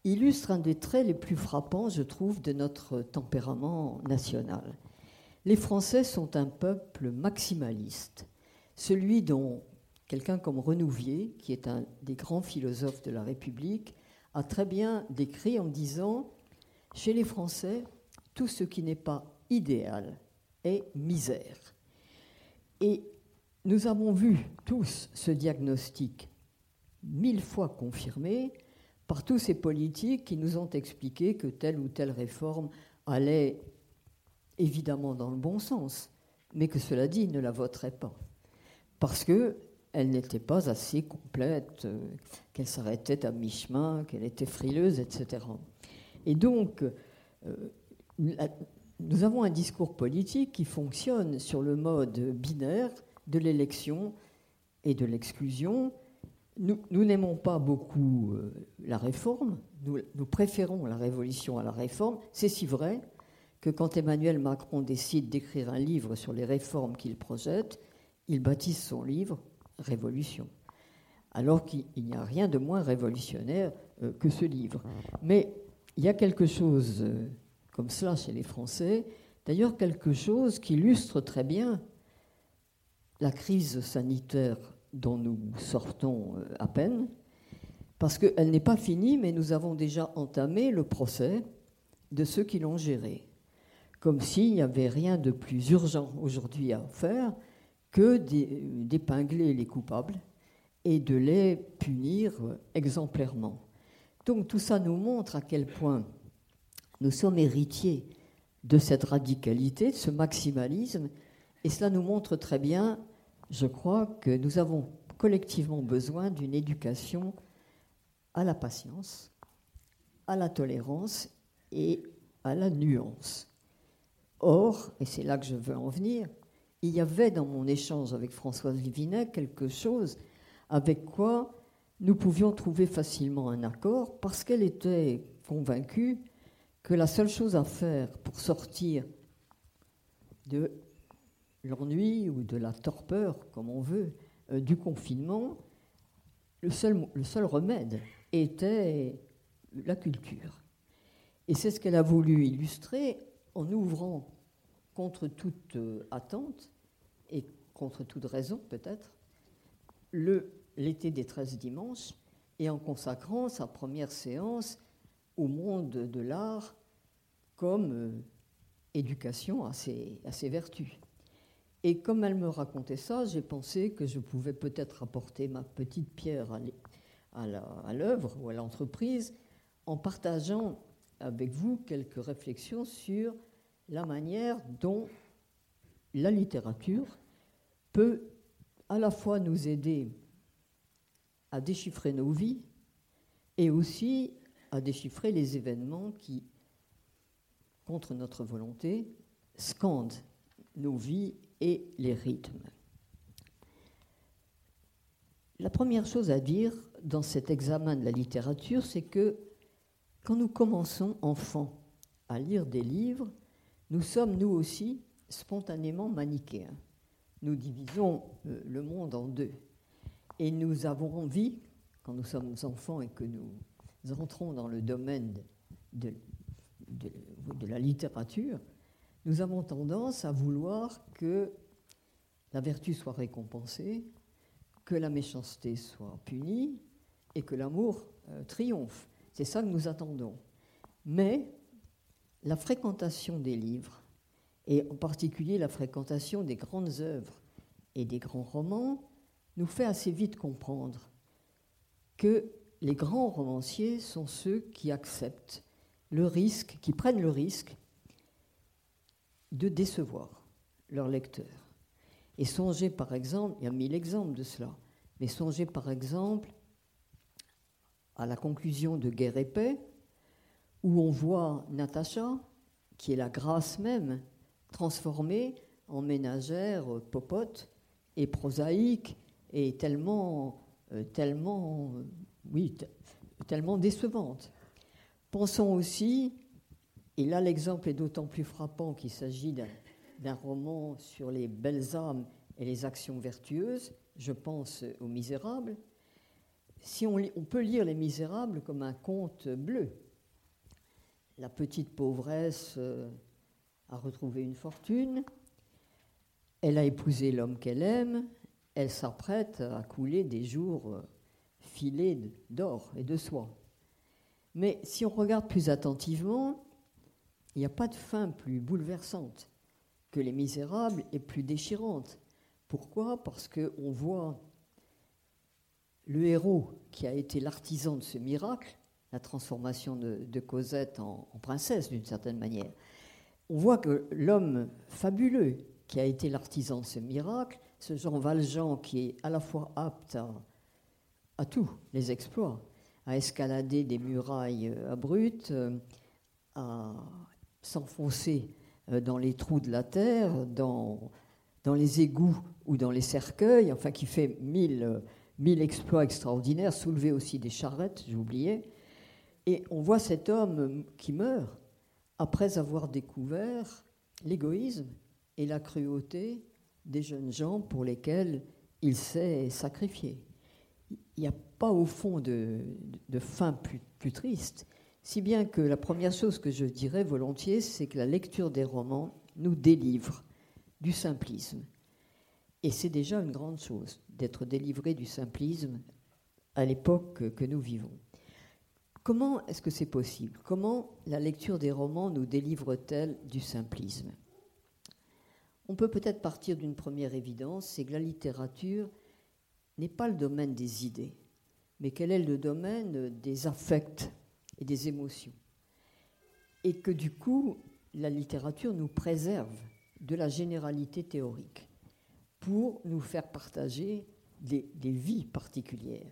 illustre un des traits les plus frappants, je trouve, de notre tempérament national. Les Français sont un peuple maximaliste, celui dont quelqu'un comme Renouvier, qui est un des grands philosophes de la République, a très bien décrit en disant Chez les Français, tout ce qui n'est pas idéal est misère. Et nous avons vu tous ce diagnostic mille fois confirmé par tous ces politiques qui nous ont expliqué que telle ou telle réforme allait évidemment dans le bon sens, mais que cela dit, ils ne la voteraient pas. parce qu'elle n'était pas assez complète, euh, qu'elle s'arrêtait à mi-chemin, qu'elle était frileuse, etc. Et donc, euh, nous avons un discours politique qui fonctionne sur le mode binaire de l'élection et de l'exclusion. Nous, n'aimons pas beaucoup euh, la réforme, nous, préférons la révolution à la réforme. C'est si vrai que quand Emmanuel Macron décide d'écrire un livre sur les réformes qu'il projette, il baptise son livre Révolution. Alors qu'il n'y a rien de moins révolutionnaire euh, que ce livre. Mais il y a quelque chose euh, comme cela chez les Français, d'ailleurs quelque chose qui illustre très bien la crise sanitaire dont nous sortons euh, à peine, parce qu'elle n'est pas finie, mais nous avons déjà entamé le procès de ceux qui l'ont gérée, comme s'il n'y avait rien de plus urgent aujourd'hui à faire que d'épingler les coupables et de les punir exemplairement. Donc tout ça nous montre à quel point nous sommes héritiers de cette radicalité, de ce maximalisme, et cela nous montre très bien je crois que nous avons collectivement besoin d'une éducation à la patience, à la tolérance et à la nuance. Or, et c'est là que je veux en venir, il y avait dans mon échange avec Françoise Livinet quelque chose avec quoi nous pouvions trouver facilement un accord parce qu'elle était convaincue que la seule chose à faire pour sortir de l'ennui ou de la torpeur, comme on veut, euh, du confinement, le seul, le seul remède était la culture. Et c'est ce qu'elle a voulu illustrer en ouvrant contre toute euh, attente et contre toute raison peut-être l'été des 13 dimanches et en consacrant sa première séance au monde de l'art comme euh, éducation à ses, à ses vertus. Et comme elle me racontait ça, j'ai pensé que je pouvais peut-être apporter ma petite pierre à l'œuvre ou à l'entreprise en partageant avec vous quelques réflexions sur la manière dont la littérature peut à la fois nous aider à déchiffrer nos vies et aussi à déchiffrer les événements qui, contre notre volonté, scandent nos vies et les rythmes. La première chose à dire dans cet examen de la littérature, c'est que quand nous commençons, enfants, à lire des livres, nous sommes nous aussi spontanément manichéens. Nous divisons euh, le monde en deux. Et nous avons envie, quand nous sommes enfants et que nous entrons dans le domaine de, la littérature, nous avons tendance à vouloir que la vertu soit récompensée, que la méchanceté soit punie et que l'amour euh, triomphe. C'est ça que nous attendons. Mais la fréquentation des livres, et en particulier la fréquentation des grandes œuvres et des grands romans, nous fait assez vite comprendre que les grands romanciers sont ceux qui acceptent le risque, qui prennent le risque de décevoir leurs lecteurs. Et songez par exemple, il y a mille exemples de cela, mais songez par exemple à la conclusion de Guerre et Paix, où on voit Natacha, qui est la grâce même, transformée en ménagère popote et prosaïque et tellement, euh, euh, tellement décevante. Pensons aussi et là, l'exemple est d'autant plus frappant qu'il s'agit d'un roman sur les belles âmes et les actions vertueuses. Je pense aux Misérables. Si on, on peut lire Les Misérables comme un conte bleu, la petite pauvresse euh, a retrouvé une fortune, elle a épousé l'homme qu'elle aime, elle s'apprête à couler des jours euh, filés d'or et de soie. Mais si on regarde plus attentivement, il n'y a pas de fin plus bouleversante que Les Misérables et plus déchirante. Pourquoi? Parce qu'on voit le héros qui a été l'artisan de ce miracle, la transformation de, Cosette en, en princesse d'une certaine manière. On voit que l'homme fabuleux qui a été l'artisan de ce miracle ce Jean Valjean qui est à la fois apte à, tous les exploits, à escalader des murailles euh, abruptes, euh, à s'enfoncer euh, dans les trous de la terre, dans, les égouts ou dans les cercueils, enfin qui fait mille, mille exploits extraordinaires, soulever aussi des charrettes, oublié. Et on voit cet homme qui meurt après avoir découvert l'égoïsme et la cruauté des jeunes gens pour lesquels il s'est sacrifié. Il n'y a pas au fond de, fin plus, triste, si bien que la première chose que je dirais volontiers, c'est que la lecture des romans nous délivre du simplisme. Et c'est déjà une grande chose d'être délivré du simplisme à l'époque que nous vivons. Comment est-ce que c'est possible? Comment la lecture des romans nous délivre-t-elle du simplisme? On peut peut-être partir d'une première évidence, c'est que la littérature n'est pas le domaine des idées, mais qu'elle est le domaine des affects et des émotions. Et que du coup, la littérature nous préserve de la généralité théorique pour nous faire partager des, vies particulières.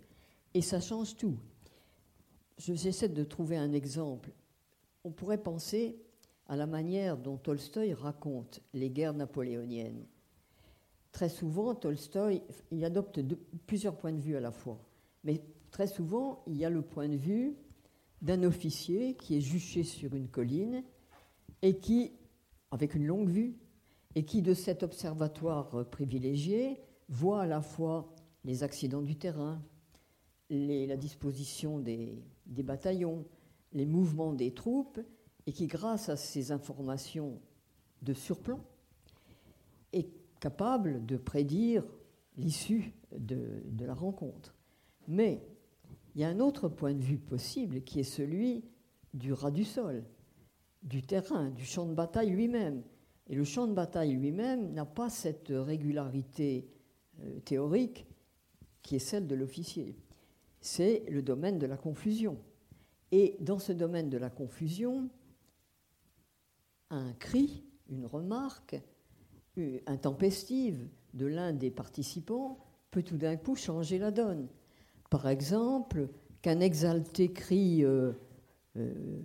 Et ça change tout. J'essaie de trouver un exemple. On pourrait penser à la manière dont Tolstoï raconte les guerres napoléoniennes. Très souvent, Tolstoï, adopte plusieurs points de vue à la fois. Mais très souvent, il y a le point de vue d'un officier qui est juché sur une colline et qui, avec une longue vue, et qui, de cet observatoire privilégié, voit à la fois les accidents du terrain, la disposition des bataillons, les mouvements des troupes, et qui, grâce à ces informations de surplomb, est capable de prédire l'issue de, la rencontre. Mais il y a un autre point de vue possible qui est celui du ras du sol, du terrain, du champ de bataille lui-même. Et le champ de bataille lui-même n'a pas cette régularité euh, théorique qui est celle de l'officier c'est le domaine de la confusion. Et dans ce domaine de la confusion, un cri, une remarque intempestive de l'un des participants peut tout d'un coup changer la donne. Par exemple, qu'un exalté crie euh, euh,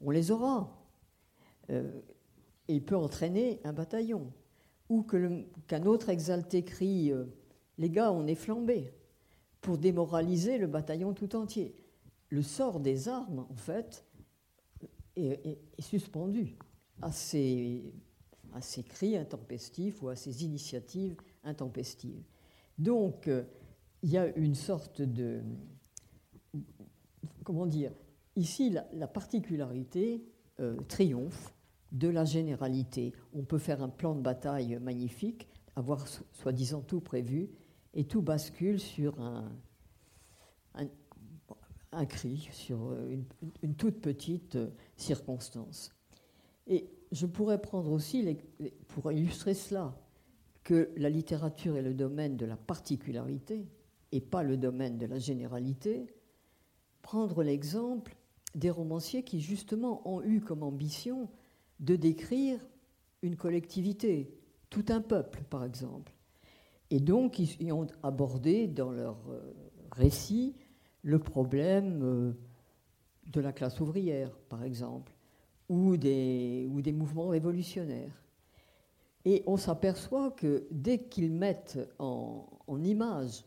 On les aura euh, il peut entraîner un bataillon. Ou qu'un autre exalté crie Les gars, on est flambés pour démoraliser le bataillon tout entier. Le sort des armes, en fait, est, suspendu à ces, cris intempestifs ou à ces initiatives intempestives. Donc, euh, il y a une sorte de... Comment dire Ici, la, particularité euh, triomphe de la généralité. On peut faire un plan de bataille magnifique, avoir soi-disant tout prévu, et tout bascule sur un, cri, sur une, une, toute petite euh, circonstance. Et je pourrais prendre aussi, pour illustrer cela, que la littérature est le domaine de la particularité et pas le domaine de la généralité, prendre l'exemple des romanciers qui justement ont eu comme ambition de décrire une collectivité, tout un peuple par exemple, et donc, ils ont abordé dans leur euh, récit le problème euh, de la classe ouvrière, par exemple, ou des, ou des mouvements révolutionnaires. Et on s'aperçoit que dès qu'ils mettent en, image,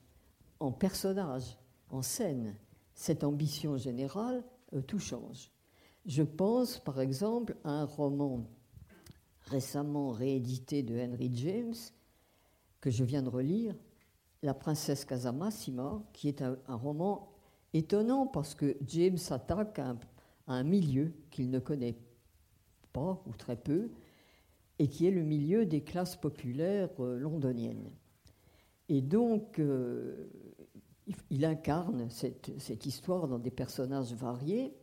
en personnage, en scène, cette ambition générale, euh, tout change. Je pense par exemple à un roman récemment réédité de Henry James que je viens de relire, La princesse Casamassima, qui est un, roman étonnant parce que James s'attaque à, un milieu qu'il ne connaît pas ou très peu, et qui est le milieu des classes populaires euh, londoniennes. Et donc, euh, il incarne cette, cette, histoire dans des personnages variés,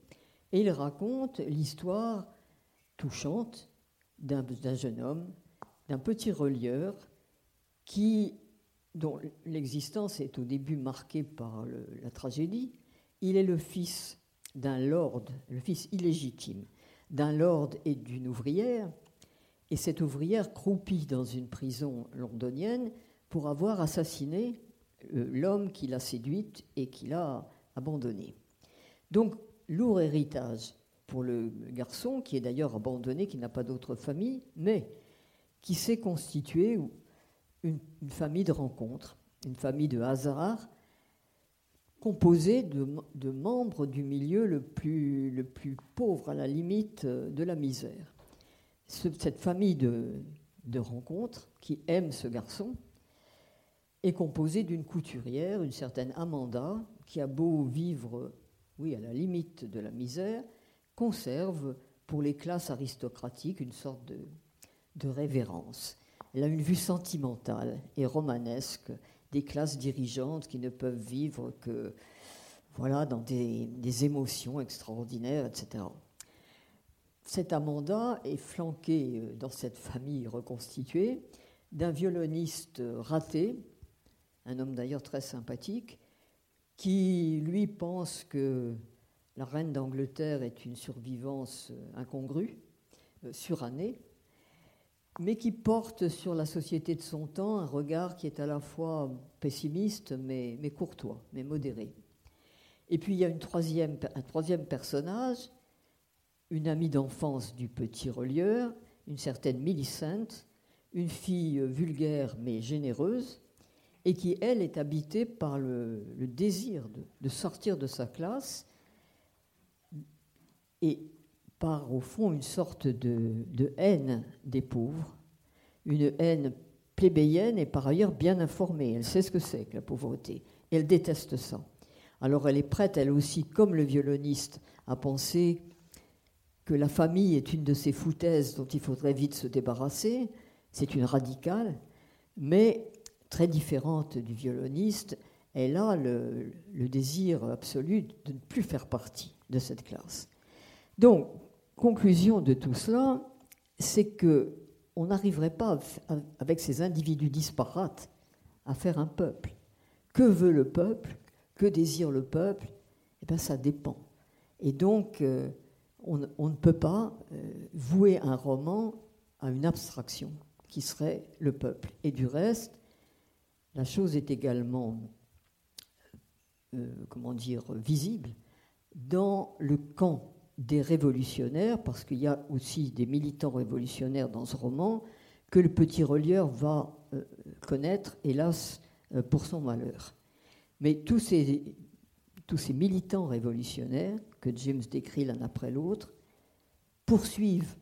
et il raconte l'histoire touchante d'un jeune homme, d'un petit relieur qui, dont l'existence est au début marquée par la tragédie, il est le fils d'un lord, le fils illégitime d'un lord et d'une ouvrière, et cette ouvrière croupie dans une prison londonienne pour avoir assassiné euh, l'homme qui l'a séduite et qui l'a abandonnée. Donc, lourd héritage pour le garçon, qui est d'ailleurs abandonné, qui n'a pas d'autre famille, mais qui s'est constitué une, famille de rencontres, une famille de hasard, composée de, membres du milieu le plus, le plus, pauvre, à la limite de la misère. cette famille de, de rencontres qui aime ce garçon est composée d'une couturière, une certaine Amanda, qui a beau vivre, oui, à la limite de la misère, conserve pour les classes aristocratiques une sorte de, de révérence. Elle a une vue sentimentale et romanesque des classes dirigeantes qui ne peuvent vivre que voilà, dans des, des émotions extraordinaires, etc. Cette Amanda est flanquée euh, dans cette famille reconstituée d'un violoniste raté, un homme d'ailleurs très sympathique, qui lui pense que la reine d'Angleterre est une survivance euh, incongrue, euh, surannée, mais qui porte sur la société de son temps un regard qui est à la fois pessimiste mais, courtois, mais modéré. Et puis il y a une troisième, un troisième personnage, une amie d'enfance du petit relieur, une certaine Millicent, une fille vulgaire mais généreuse, et qui, elle, est habitée par le, désir de, sortir de sa classe et par, au fond, une sorte de, haine des pauvres, une haine plébéienne et par ailleurs bien informée. Elle sait ce que c'est que la pauvreté. Et elle déteste ça. Alors elle est prête, elle aussi, comme le violoniste, à penser que la famille est une de ces foutaises dont il faudrait vite se débarrasser. C'est une radicale, mais très différente du violoniste. Elle a le, le désir absolu de ne plus faire partie de cette classe. Donc, conclusion de tout cela, c'est que on n'arriverait pas, avec ces individus disparates, à faire un peuple. Que veut le peuple? Que désire le peuple? Eh bien, ça dépend. Et donc, euh, on, ne peut pas euh, vouer un roman à une abstraction qui serait le peuple. Et du reste, la chose est également, euh, comment dire, visible dans le camp des révolutionnaires, parce qu'il y a aussi des militants révolutionnaires dans ce roman, que le petit relieur va euh, connaître, hélas, euh, pour son malheur. Mais tous ces, tous ces militants révolutionnaires, que James décrit l'un après l'autre, poursuivent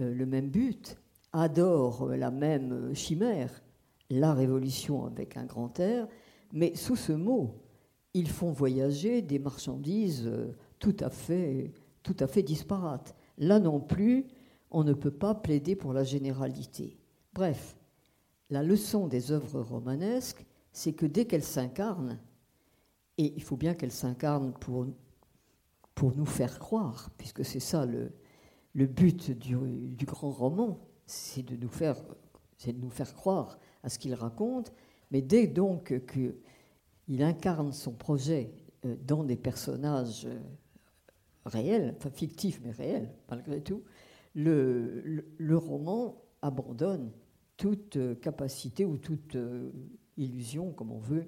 euh, le même but, adorent la même chimère, la révolution avec un grand air, mais sous ce mot, ils font voyager des marchandises tout à fait tout à fait disparate. Là non plus, on ne peut pas plaider pour la généralité. Bref, la leçon des œuvres romanesques, c'est que dès qu'elles s'incarnent, et il faut bien qu'elles s'incarnent pour, pour nous faire croire, puisque c'est ça le, le but du, du, grand roman, c'est de, nous faire, de nous faire croire à ce qu'il raconte, mais dès donc qu'il incarne son projet euh, dans des personnages euh, réel, enfin fictif mais réel malgré tout, le, roman abandonne toute euh, capacité ou toute euh, illusion, comme on veut,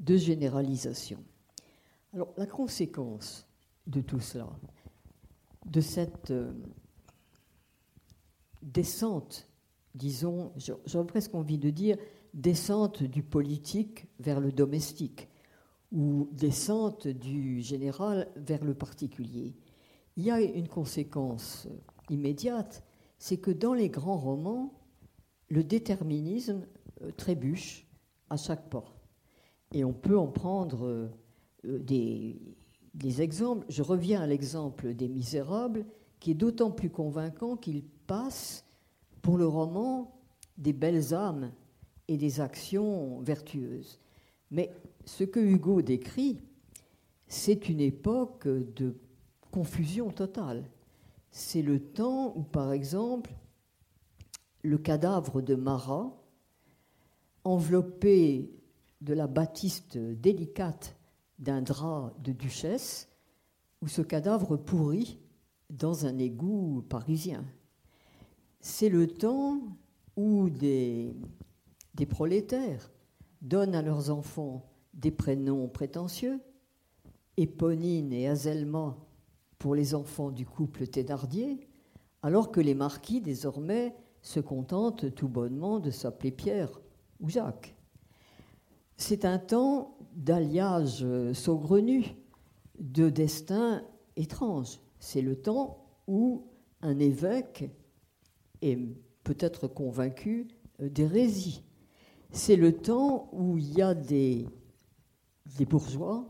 de généralisation. Alors la conséquence de tout cela, de cette euh, descente, disons, j'aurais presque envie de dire, descente du politique vers le domestique, ou descente du général vers le particulier. Il y a une conséquence immédiate, c'est que dans les grands romans, le déterminisme euh, trébuche à chaque pas. Et on peut en prendre euh, des, des exemples. Je reviens à l'exemple des Misérables, qui est d'autant plus convaincant qu'il passe pour le roman des belles âmes et des actions vertueuses. Mais ce que Hugo décrit, c'est une époque de confusion totale. C'est le temps où, par exemple, le cadavre de Marat, enveloppé de la batiste délicate d'un drap de duchesse, où ce cadavre pourrit dans un égout parisien. C'est le temps où des, des prolétaires donnent à leurs enfants des prénoms prétentieux, Éponine et Azelma pour les enfants du couple Thénardier, alors que les marquis, désormais, se contentent tout bonnement de s'appeler Pierre ou Jacques. C'est un temps d'alliage saugrenu, de destin étrange. C'est le temps où un évêque est peut-être convaincu d'hérésie. C'est le temps où il y a des, des bourgeois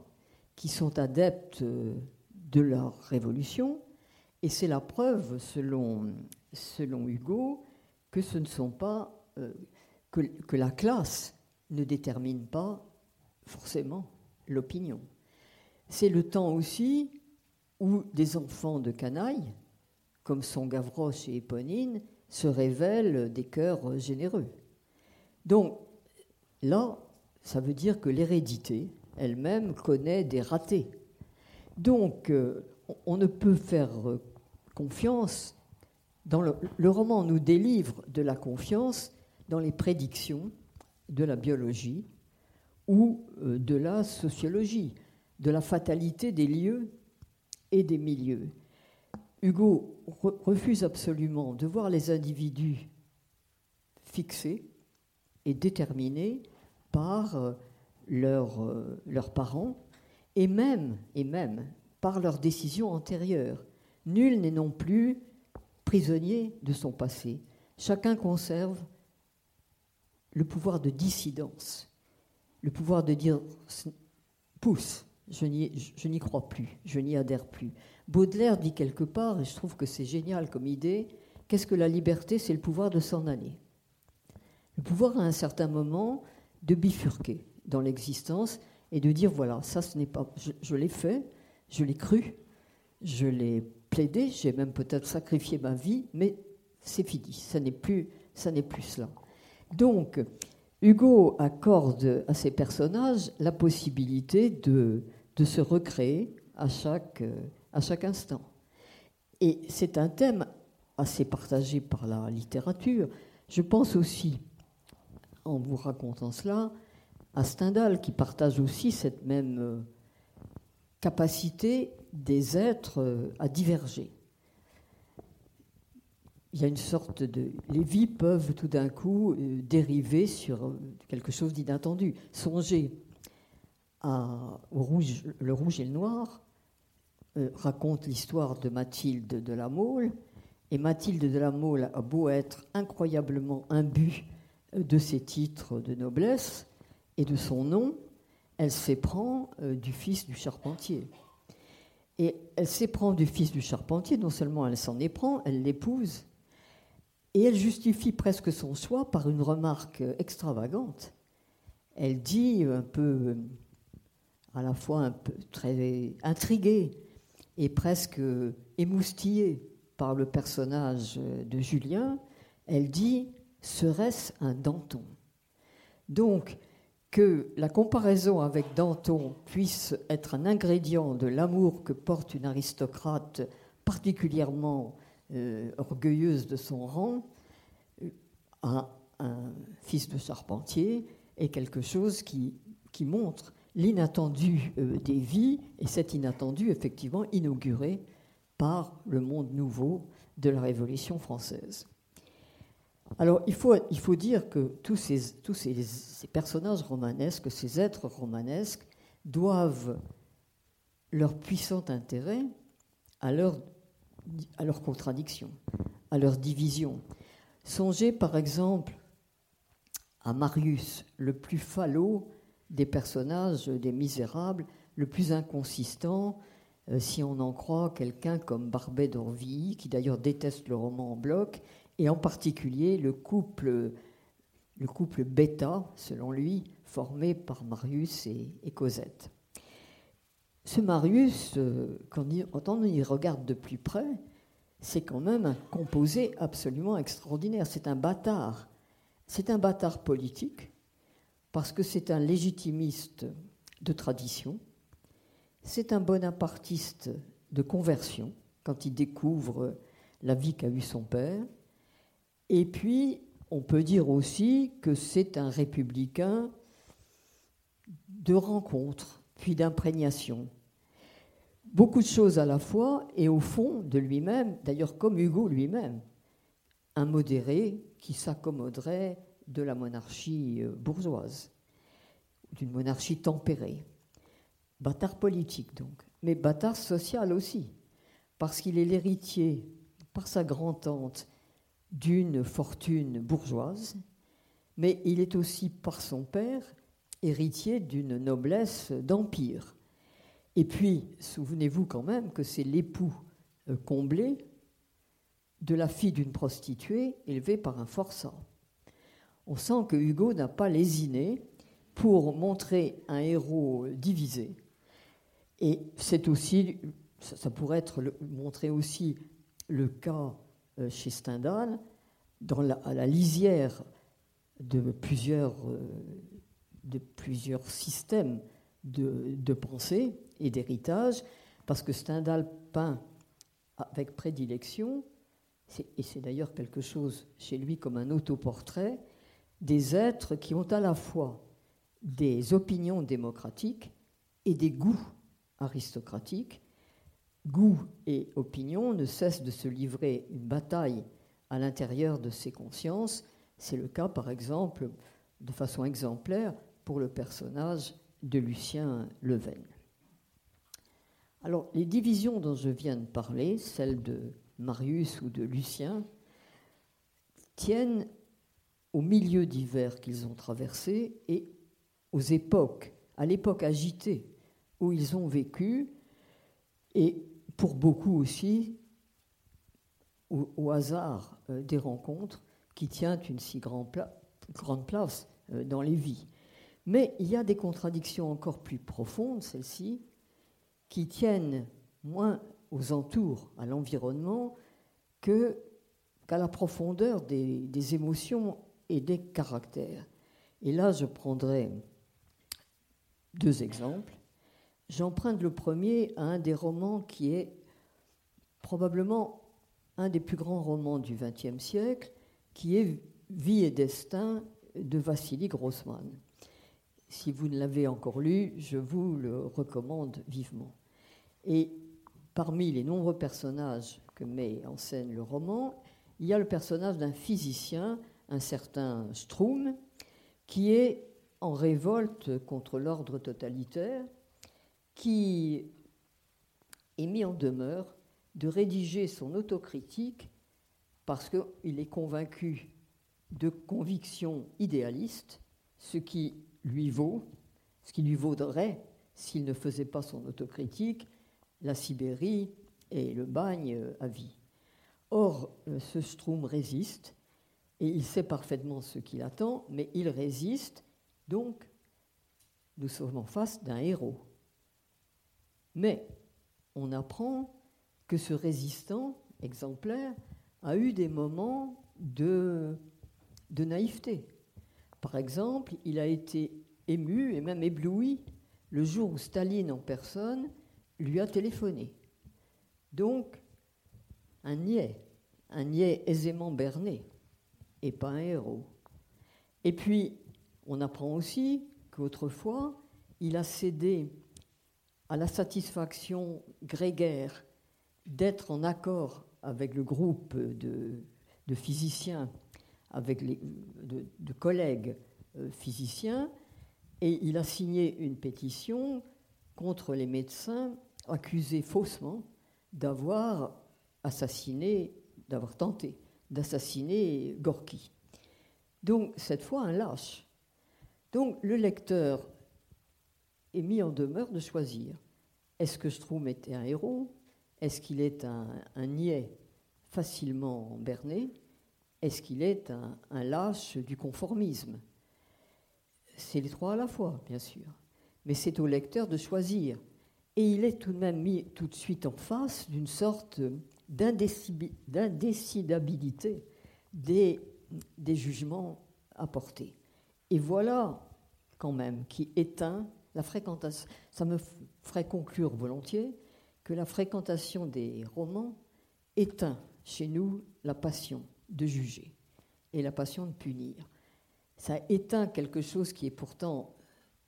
qui sont adeptes de leur révolution, et c'est la preuve, selon, selon Hugo, que ce ne sont pas euh, que, la classe ne détermine pas forcément l'opinion. C'est le temps aussi où des enfants de canaille, comme sont Gavroche et Éponine, se révèlent des cœurs généreux. Donc là, ça veut dire que l'hérédité elle-même connaît des ratés. Donc euh, on ne peut faire euh, confiance dans le, roman nous délivre de la confiance dans les prédictions de la biologie ou euh, de la sociologie, de la fatalité des lieux et des milieux. Hugo refuse absolument de voir les individus fixés et déterminés par leurs, euh, leurs parents et même, et même par leurs décisions antérieures. Nul n'est non plus prisonnier de son passé. Chacun conserve le pouvoir de dissidence, le pouvoir de dire pousse, je n'y crois plus, je n'y adhère plus. Baudelaire dit quelque part, et je trouve que c'est génial comme idée, qu'est-ce que la liberté C'est le pouvoir de s'en aller. Le pouvoir à un certain moment de bifurquer dans l'existence et de dire voilà, ça ce n'est pas. Je, l'ai fait, je l'ai cru, je l'ai plaidé, j'ai même peut-être sacrifié ma vie, mais c'est fini, ça n'est plus, plus cela. Donc, Hugo accorde à ces personnages la possibilité de, de se recréer à chaque, à chaque instant. Et c'est un thème assez partagé par la littérature. Je pense aussi, en vous racontant cela, à Stendhal, qui partage aussi cette même euh, capacité des êtres euh, à diverger. Il y a une sorte de... Les vies peuvent tout d'un coup euh, dériver sur quelque chose d'inattendu. Songez à, au rouge, Le Rouge et le Noir, raconte l'histoire de Mathilde de la Mole, et Mathilde de la Mole a beau être incroyablement imbue de ses titres de noblesse, et de son nom, elle s'éprend euh, du fils du charpentier. Et elle s'éprend du fils du charpentier, non seulement elle s'en éprend, elle l'épouse, et elle justifie presque son choix par une remarque extravagante. Elle dit un peu, à la fois un peu très intriguée et presque émoustillée par le personnage de Julien, elle dit Serait-ce un Danton? Donc, que la comparaison avec Danton puisse être un ingrédient de l'amour que porte une aristocrate particulièrement euh, orgueilleuse de son rang euh, à un fils de charpentier est quelque chose qui, qui montre l'inattendu euh, des vies et cet inattendu effectivement inauguré par le monde nouveau de la Révolution française. Alors, il faut, il faut dire que tous, ces, personnages romanesques, ces êtres romanesques, doivent leur puissant intérêt à leur, à leur contradiction, à leur division. Songez par exemple à Marius, le plus falot des personnages des Misérables, le plus inconsistant, euh, si on en croit quelqu'un comme Barbet d'Orvilly, qui d'ailleurs déteste le roman en bloc et en particulier le couple, le couple bêta, selon lui, formé par Marius et, Cosette. Ce Marius, euh, quand, on y regarde de plus près, c'est quand même un composé absolument extraordinaire. C'est un bâtard. C'est un bâtard politique, parce que c'est un légitimiste de tradition. C'est un bonapartiste de conversion, quand il découvre la vie qu'a eue son père. Et puis, on peut dire aussi que c'est un républicain de rencontre, puis d'imprégnation. Beaucoup de choses à la fois, et au fond de lui-même, d'ailleurs comme Hugo lui-même, un modéré qui s'accommoderait de la monarchie euh, bourgeoise, d'une monarchie tempérée. Bâtard politique donc, mais bâtard social aussi, parce qu'il est l'héritier, par sa grand-tante, d'une fortune bourgeoise, mais il est aussi par son père héritier d'une noblesse d'empire. Et puis, souvenez-vous quand même que c'est l'époux euh, comblé de la fille d'une prostituée élevée par un forçat. On sent que Hugo n'a pas lésiné pour montrer un héros divisé. Et c'est aussi, ça pourrait être montrer aussi le cas chez Stendhal, à la lisière de plusieurs, euh, systèmes de pensée et d'héritage, parce que Stendhal peint avec prédilection, et c'est d'ailleurs quelque chose chez lui comme un autoportrait, des êtres qui ont à la fois des opinions démocratiques et des goûts aristocratiques. Goût et opinion ne cessent de se livrer une bataille à l'intérieur de ces consciences. C'est le cas, par exemple, de façon exemplaire, pour le personnage de Lucien Leven. Alors, les divisions dont je viens de parler, celles de Marius ou de Lucien, tiennent au milieu divers qu'ils ont traversés et aux époques, à l'époque agitée où ils ont vécu, et pour beaucoup aussi au, hasard euh, des rencontres qui tient une si grande place euh, dans les vies. Mais il y a des contradictions encore plus profondes, celles-ci, qui tiennent moins aux entours, à l'environnement, qu'à la profondeur des, émotions et des caractères. Et là, je prendrai deux exemples. J'emprunte le premier à un des romans qui est probablement un des plus grands romans du XXe siècle, qui est Vie et destin de Vassili Grossman. Si vous ne l'avez encore lu, je vous le recommande vivement. Et parmi les nombreux personnages que met en scène le roman, il y a le personnage d'un physicien, un certain Strum, qui est en révolte contre l'ordre totalitaire, qui est mis en demeure de rédiger son autocritique parce qu'il est convaincu de convictions idéalistes, ce qui lui vaut, ce qui lui vaudrait, s'il ne faisait pas son autocritique, la Sibérie et le bagne à vie. Or, euh, ce Strum résiste, et il sait parfaitement ce qu'il attend, mais il résiste, donc nous sommes en face d'un héros. Mais on apprend que ce résistant exemplaire a eu des moments de, naïveté. Par exemple, il a été ému et même ébloui le jour où Staline en personne lui a téléphoné. Donc, un niais, un niais aisément berné, et pas un héros. Et puis, on apprend aussi qu'autrefois, il a cédé à la satisfaction grégaire d'être en accord avec le groupe de, physiciens, avec les, de, collègues euh, physiciens, et il a signé une pétition contre les médecins accusés faussement d'avoir assassiné, d'avoir tenté d'assassiner Gorky. Donc, cette fois, un lâche. Donc, le lecteur est mis en demeure de choisir. Est-ce que Strum était un héros? Est-ce qu'il est un, niais facilement berné? Est-ce qu'il est un, lâche du conformisme? C'est les trois à la fois, bien sûr. Mais c'est au lecteur de choisir. Et il est tout de même mis tout de suite en face d'une sorte d'indécidabilité des, des jugements apportés. Et voilà, quand même, qui éteint la fréquentation. Ça me ferait conclure volontiers que la fréquentation des romans éteint chez nous la passion de juger et la passion de punir. Ça éteint quelque chose qui est pourtant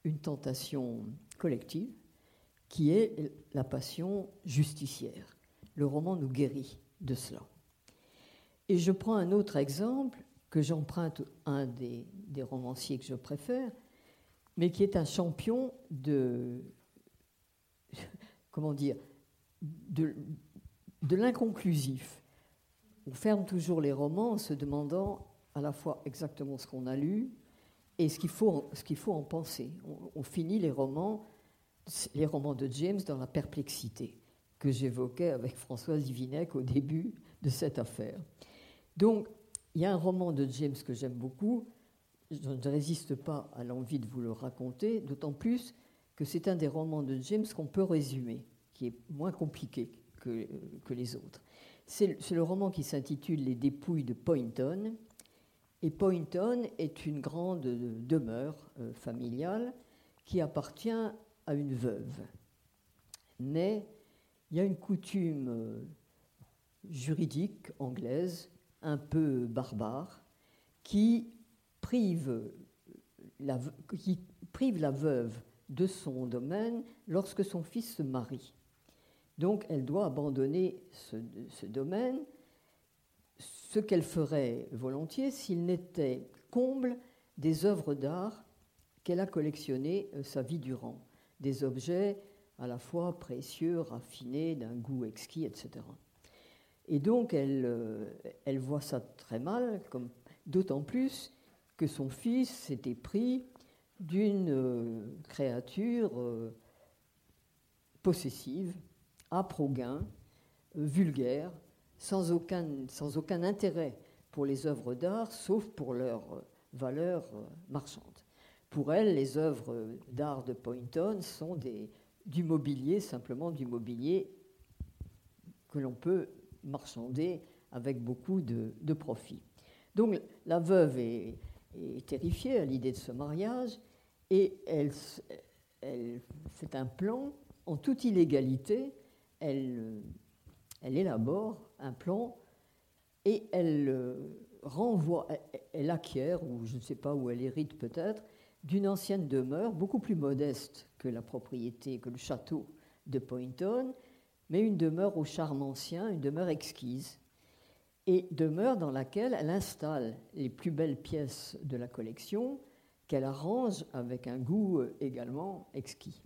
une tentation collective qui est la passion justicière. Le roman nous guérit de cela. Et je prends un autre exemple que j'emprunte à un des, romanciers que je préfère, mais qui est un champion de, comment dire, de, de l'inconclusif. On ferme toujours les romans en se demandant à la fois exactement ce qu'on a lu et ce qu'il faut, ce qu'il faut en penser. On, finit les romans, les romans de James dans la perplexité que j'évoquais avec Françoise Divinec au début de cette affaire. Donc, il y a un roman de James que j'aime beaucoup. Je ne résiste pas à l'envie de vous le raconter, d'autant plus que c'est un des romans de James qu'on peut résumer, qui est moins compliqué que, que les autres. C'est le roman qui s'intitule Les dépouilles de Poynton. Et Poynton est une grande demeure euh, familiale qui appartient à une veuve. Mais il y a une coutume euh, juridique anglaise un peu barbare qui prive la, qui prive la veuve de son domaine lorsque son fils se marie. Donc elle doit abandonner ce, domaine, ce qu'elle ferait volontiers s'il n'était comble des œuvres d'art qu'elle a collectionnées euh, sa vie durant, des objets à la fois précieux, raffinés, d'un goût exquis, etc. Et donc, elle, euh, elle voit ça très mal, d'autant plus que son fils s'était pris d'une euh, créature euh, possessive, âpre vulgaire, sans aucun, sans aucun intérêt pour les œuvres d'art, sauf pour leur valeur marchande. Pour elle, les œuvres d'art de Poynton sont des, du mobilier, simplement du mobilier que l'on peut marchander avec beaucoup de, profit. Donc la veuve est, terrifiée à l'idée de ce mariage et elle, fait un plan en toute illégalité. Elle, elle élabore un plan et elle renvoie, elle acquiert, ou je ne sais pas où elle hérite peut-être, d'une ancienne demeure beaucoup plus modeste que la propriété, que le château de Poynton, mais une demeure au charme ancien, une demeure exquise, et demeure dans laquelle elle installe les plus belles pièces de la collection, qu'elle arrange avec un goût euh, également exquis.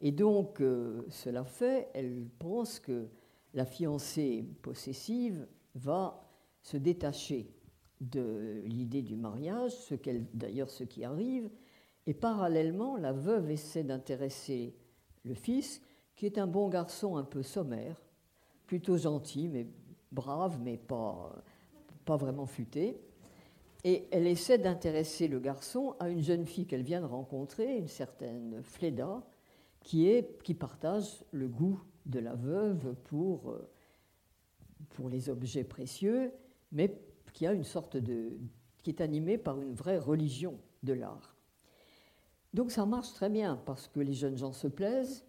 Et donc, euh, cela fait, elle pense que la fiancée possessive va se détacher de l'idée du mariage, ce qu'elle, d'ailleurs ce qui arrive, et parallèlement, la veuve essaie d'intéresser le fils qui est un bon garçon un peu sommaire, plutôt gentil, mais brave, mais pas, pas vraiment futé. Et elle essaie d'intéresser le garçon à une jeune fille qu'elle vient de rencontrer, une certaine Fleda, qui, est, qui partage le goût de la veuve pour, euh, pour les objets précieux, mais qui a une sorte de qui est animée par une vraie religion de l'art. Donc ça marche très bien parce que les jeunes gens se plaisent,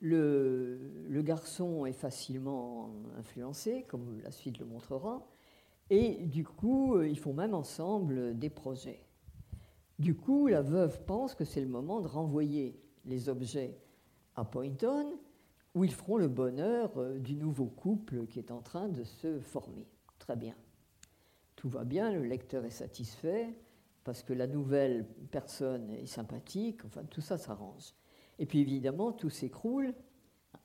le, garçon est facilement influencé, comme la suite le montrera, et du coup, ils font même ensemble des projets. Du coup, la veuve pense que c'est le moment de renvoyer les objets à Poynton, où ils feront le bonheur euh, du nouveau couple qui est en train de se former. Très bien. Tout va bien, le lecteur est satisfait, parce que la nouvelle personne est sympathique, enfin tout ça s'arrange. Et puis évidemment, tout s'écroule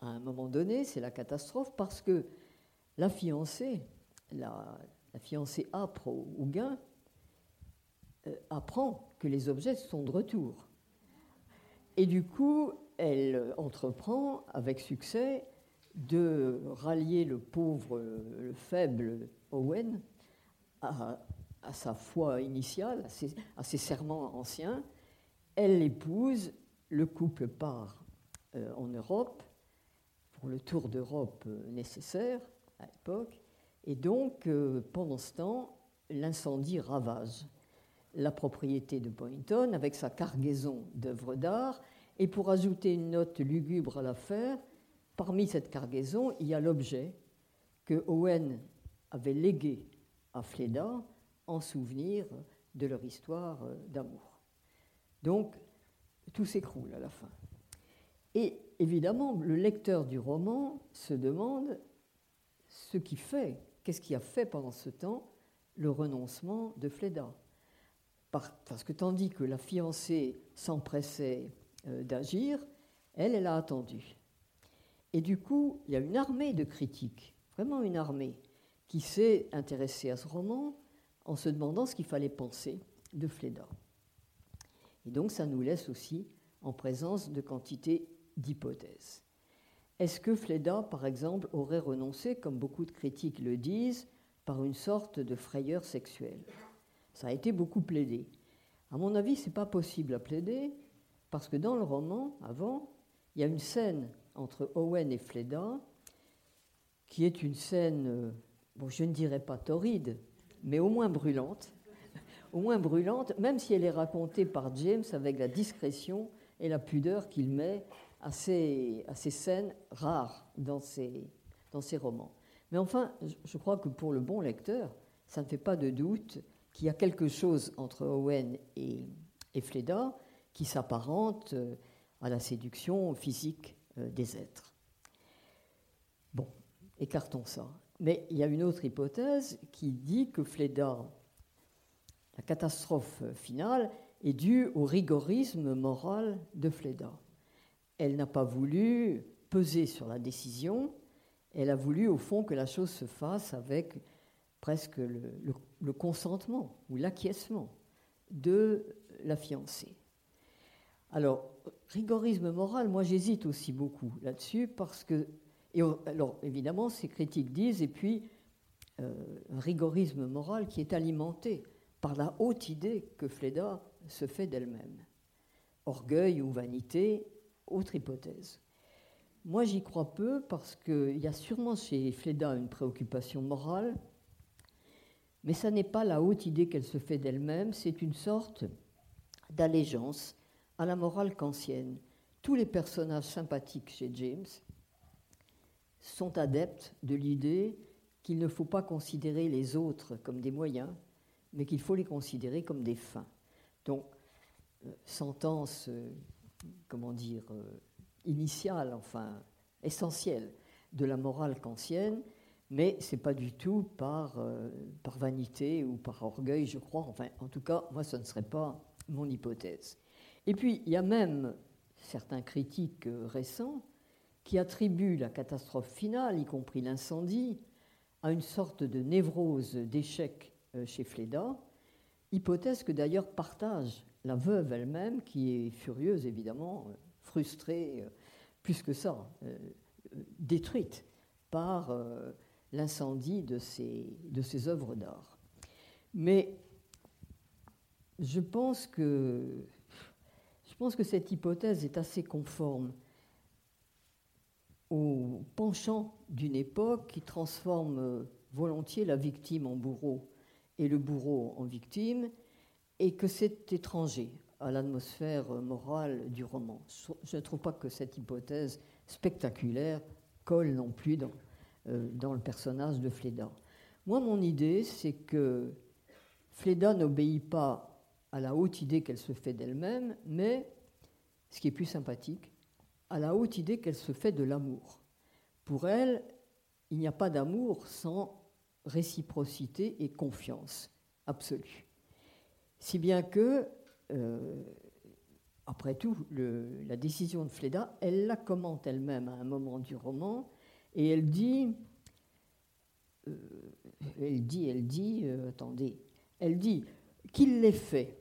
à un moment donné, c'est la catastrophe parce que la fiancée, la, fiancée âpre ou gain, euh, apprend que les objets sont de retour. Et du coup, elle entreprend avec succès de rallier le pauvre, le faible Owen à, sa foi initiale, à ses, à ses serments anciens. Elle l'épouse le couple part euh, en Europe pour le tour d'Europe euh, nécessaire à l'époque, et donc euh, pendant ce temps, l'incendie ravage la propriété de Boynton avec sa cargaison d'œuvres d'art, et pour ajouter une note lugubre à l'affaire, parmi cette cargaison, il y a l'objet que Owen avait légué à Fleda en souvenir de leur histoire d'amour. Donc, tout s'écroule à la fin. Et évidemment, le lecteur du roman se demande ce qui fait, qu'est-ce qui a fait pendant ce temps le renoncement de Fleda. Parce que tandis que la fiancée s'empressait euh, d'agir, elle, elle a attendu. Et du coup, il y a une armée de critiques, vraiment une armée, qui s'est intéressée à ce roman en se demandant ce qu'il fallait penser de Fleda. Et donc, ça nous laisse aussi en présence de quantité d'hypothèses. Est-ce que Fleda, par exemple, aurait renoncé, comme beaucoup de critiques le disent, par une sorte de frayeur sexuelle? Ça a été beaucoup plaidé. À mon avis, ce n'est pas possible à plaider, parce que dans le roman, avant, il y a une scène entre Owen et Fleda, qui est une scène, euh, bon, je ne dirais pas torride, mais au moins brûlante, au moins brûlante, même si elle est racontée par James avec la discrétion et la pudeur qu'il met à ces, scènes rares dans ses, dans romans. Mais enfin, je crois que pour le bon lecteur, ça ne fait pas de doute qu'il y a quelque chose entre Owen et, et Fleda qui s'apparente euh, à la séduction physique euh, des êtres. Bon, écartons ça. Mais il y a une autre hypothèse qui dit que Fleda, la catastrophe finale, est due au rigorisme moral de Fleda. Elle n'a pas voulu peser sur la décision, elle a voulu au fond que la chose se fasse avec presque le, consentement ou l'acquiescement de la fiancée. Alors, rigorisme moral, moi j'hésite aussi beaucoup là-dessus parce que, alors évidemment, ces critiques disent, et puis euh, rigorisme moral qui est alimenté par la haute idée que Fleda se fait d'elle-même. Orgueil ou vanité, autre hypothèse. Moi, j'y crois peu parce qu'il y a sûrement chez Fleda une préoccupation morale, mais ça n'est pas la haute idée qu'elle se fait d'elle-même, c'est une sorte d'allégeance à la morale kantienne. Tous les personnages sympathiques chez James sont adeptes de l'idée qu'il ne faut pas considérer les autres comme des moyens, mais qu'il faut les considérer comme des fins. Donc, euh, sentence euh, comment dire, euh, initiale, enfin essentielle de la morale kantienne, mais ce n'est pas du tout par, par vanité ou par orgueil, je crois. Enfin, en tout cas, moi, ce ne serait pas mon hypothèse. Et puis, il y a même certains critiques récents qui attribuent la catastrophe finale, y compris l'incendie, à une sorte de névrose d'échec chez Fleda, hypothèse que d'ailleurs partage la veuve elle-même, qui est furieuse évidemment, frustrée, euh, plus que ça, euh, détruite par euh, l'incendie de ses, de œuvres d'art. Mais je pense que je pense que cette hypothèse est assez conforme au penchant d'une époque qui transforme volontiers la victime en bourreau et le bourreau en victime, et que c'est étranger à l'atmosphère morale du roman. Je ne trouve pas que cette hypothèse spectaculaire colle non plus dans, euh, dans le personnage de Fleda. Moi, mon idée, c'est que Fleda n'obéit pas à la haute idée qu'elle se fait d'elle-même, mais, ce qui est plus sympathique, à la haute idée qu'elle se fait de l'amour. Pour elle, il n'y a pas d'amour sans réciprocité et confiance absolue. Si bien que, euh, après tout, la décision de Fleda, elle la commente elle-même à un moment du roman, et elle dit, euh, elle dit, elle dit, euh, attendez, elle dit qu'il l'ait fait,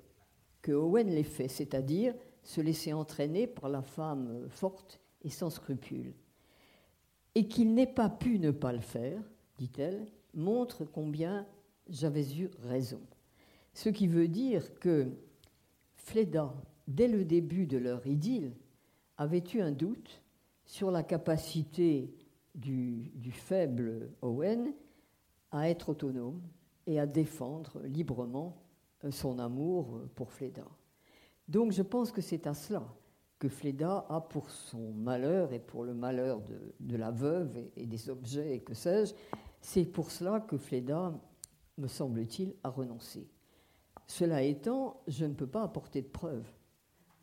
que Owen l'ait fait, c'est-à-dire se laisser entraîner par la femme forte et sans scrupules, et qu'il n'ait pas pu ne pas le faire, dit-elle, montre combien j'avais eu raison. Ce qui veut dire que Fleda, dès le début de leur idylle, avait eu un doute sur la capacité du, faible Owen à être autonome et à défendre librement euh, son amour pour Fleda. Donc je pense que c'est à cela que Fleda a pour son malheur et pour le malheur de, la veuve et, et, des objets et que sais-je, c'est pour cela que Fleda, me semble-t-il, a renoncé. Cela étant, je ne peux pas apporter de preuves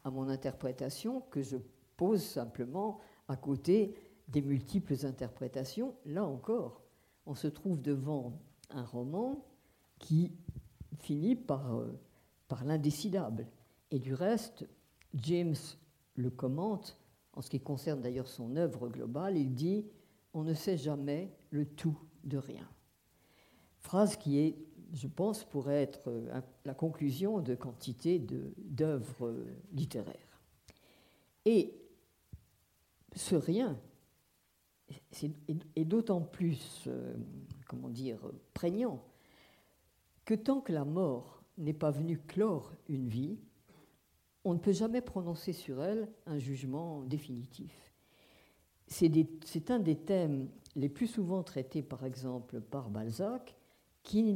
à mon interprétation que je pose simplement à côté des multiples interprétations. Là encore, on se trouve devant un roman qui finit par, euh, par l'indécidable. Et du reste, James le commente, en ce qui concerne d'ailleurs son œuvre globale, il dit On ne sait jamais le tout de rien. Phrase qui est, je pense, pourrait être euh, la conclusion de quantité d'œuvres euh, littéraires. Et ce rien est d'autant plus, euh, comment dire, prégnant que tant que la mort n'est pas venue clore une vie, on ne peut jamais prononcer sur elle un jugement définitif. C'est un des thèmes les plus souvent traités, par exemple, par Balzac, qui,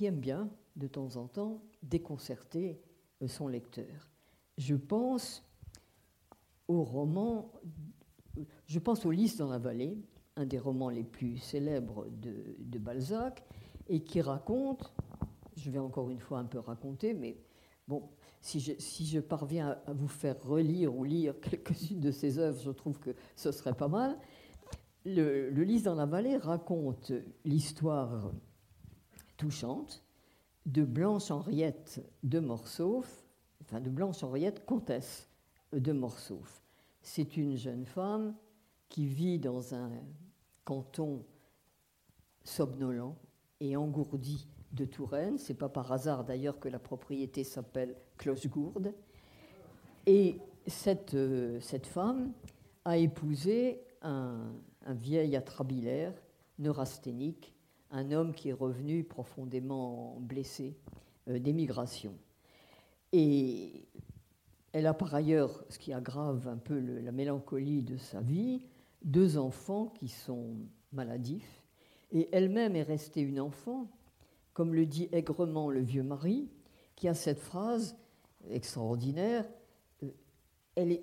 aime bien, de temps en temps, déconcerter son lecteur. Je pense au roman, je pense au Lys dans la vallée, un des romans les plus célèbres de, Balzac, et qui raconte, je vais encore une fois un peu raconter, mais bon, si je, parviens à vous faire relire ou lire quelques-unes de ses œuvres, je trouve que ce serait pas mal. Le, le Lys dans la vallée raconte l'histoire touchante de Blanche Henriette de Morsauf, enfin de Blanche Henriette, comtesse de Morsauf. C'est une jeune femme qui vit dans un canton somnolent et engourdi de Touraine. C'est pas par hasard d'ailleurs que la propriété s'appelle Clochegourde. Et cette, euh, cette femme a épousé un, vieil atrabilaire neurasthénique, un homme qui est revenu profondément blessé euh, d'émigration. Et elle a par ailleurs, ce qui aggrave un peu la mélancolie de sa vie, deux enfants qui sont maladifs, et elle-même est restée une enfant, comme le dit aigrement le vieux mari, qui a cette phrase extraordinaire euh,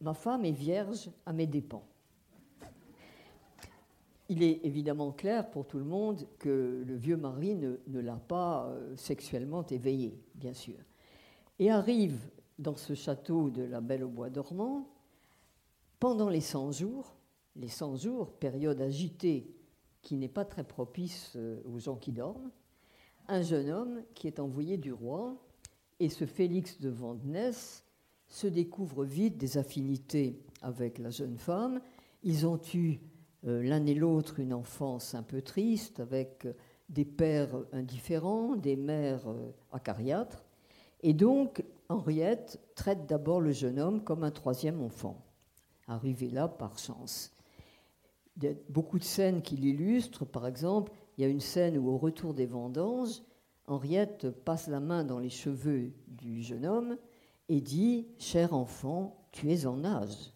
Ma femme est vierge à mes dépens. Il est évidemment clair pour tout le monde que le vieux mari ne, ne l'a pas euh, sexuellement éveillée, bien sûr. Et arrive dans ce château de la Belle au Bois dormant, pendant les 100 jours, les 100 jours, période agitée qui n'est pas très propice euh, aux gens qui dorment, un jeune homme qui est envoyé du roi, et ce Félix de Vandenesse se découvre vite des affinités avec la jeune femme. Ils ont eu euh, l'un et l'autre une enfance un peu triste, avec euh, des pères indifférents, des mères acariâtres, et donc Henriette traite d'abord le jeune homme comme un troisième enfant, arrivé là par chance. Il y a beaucoup de scènes qui l'illustrent. Par exemple, il y a une scène où, au retour des vendanges, Henriette passe la main dans les cheveux du jeune homme et dit Cher enfant, tu es en âge.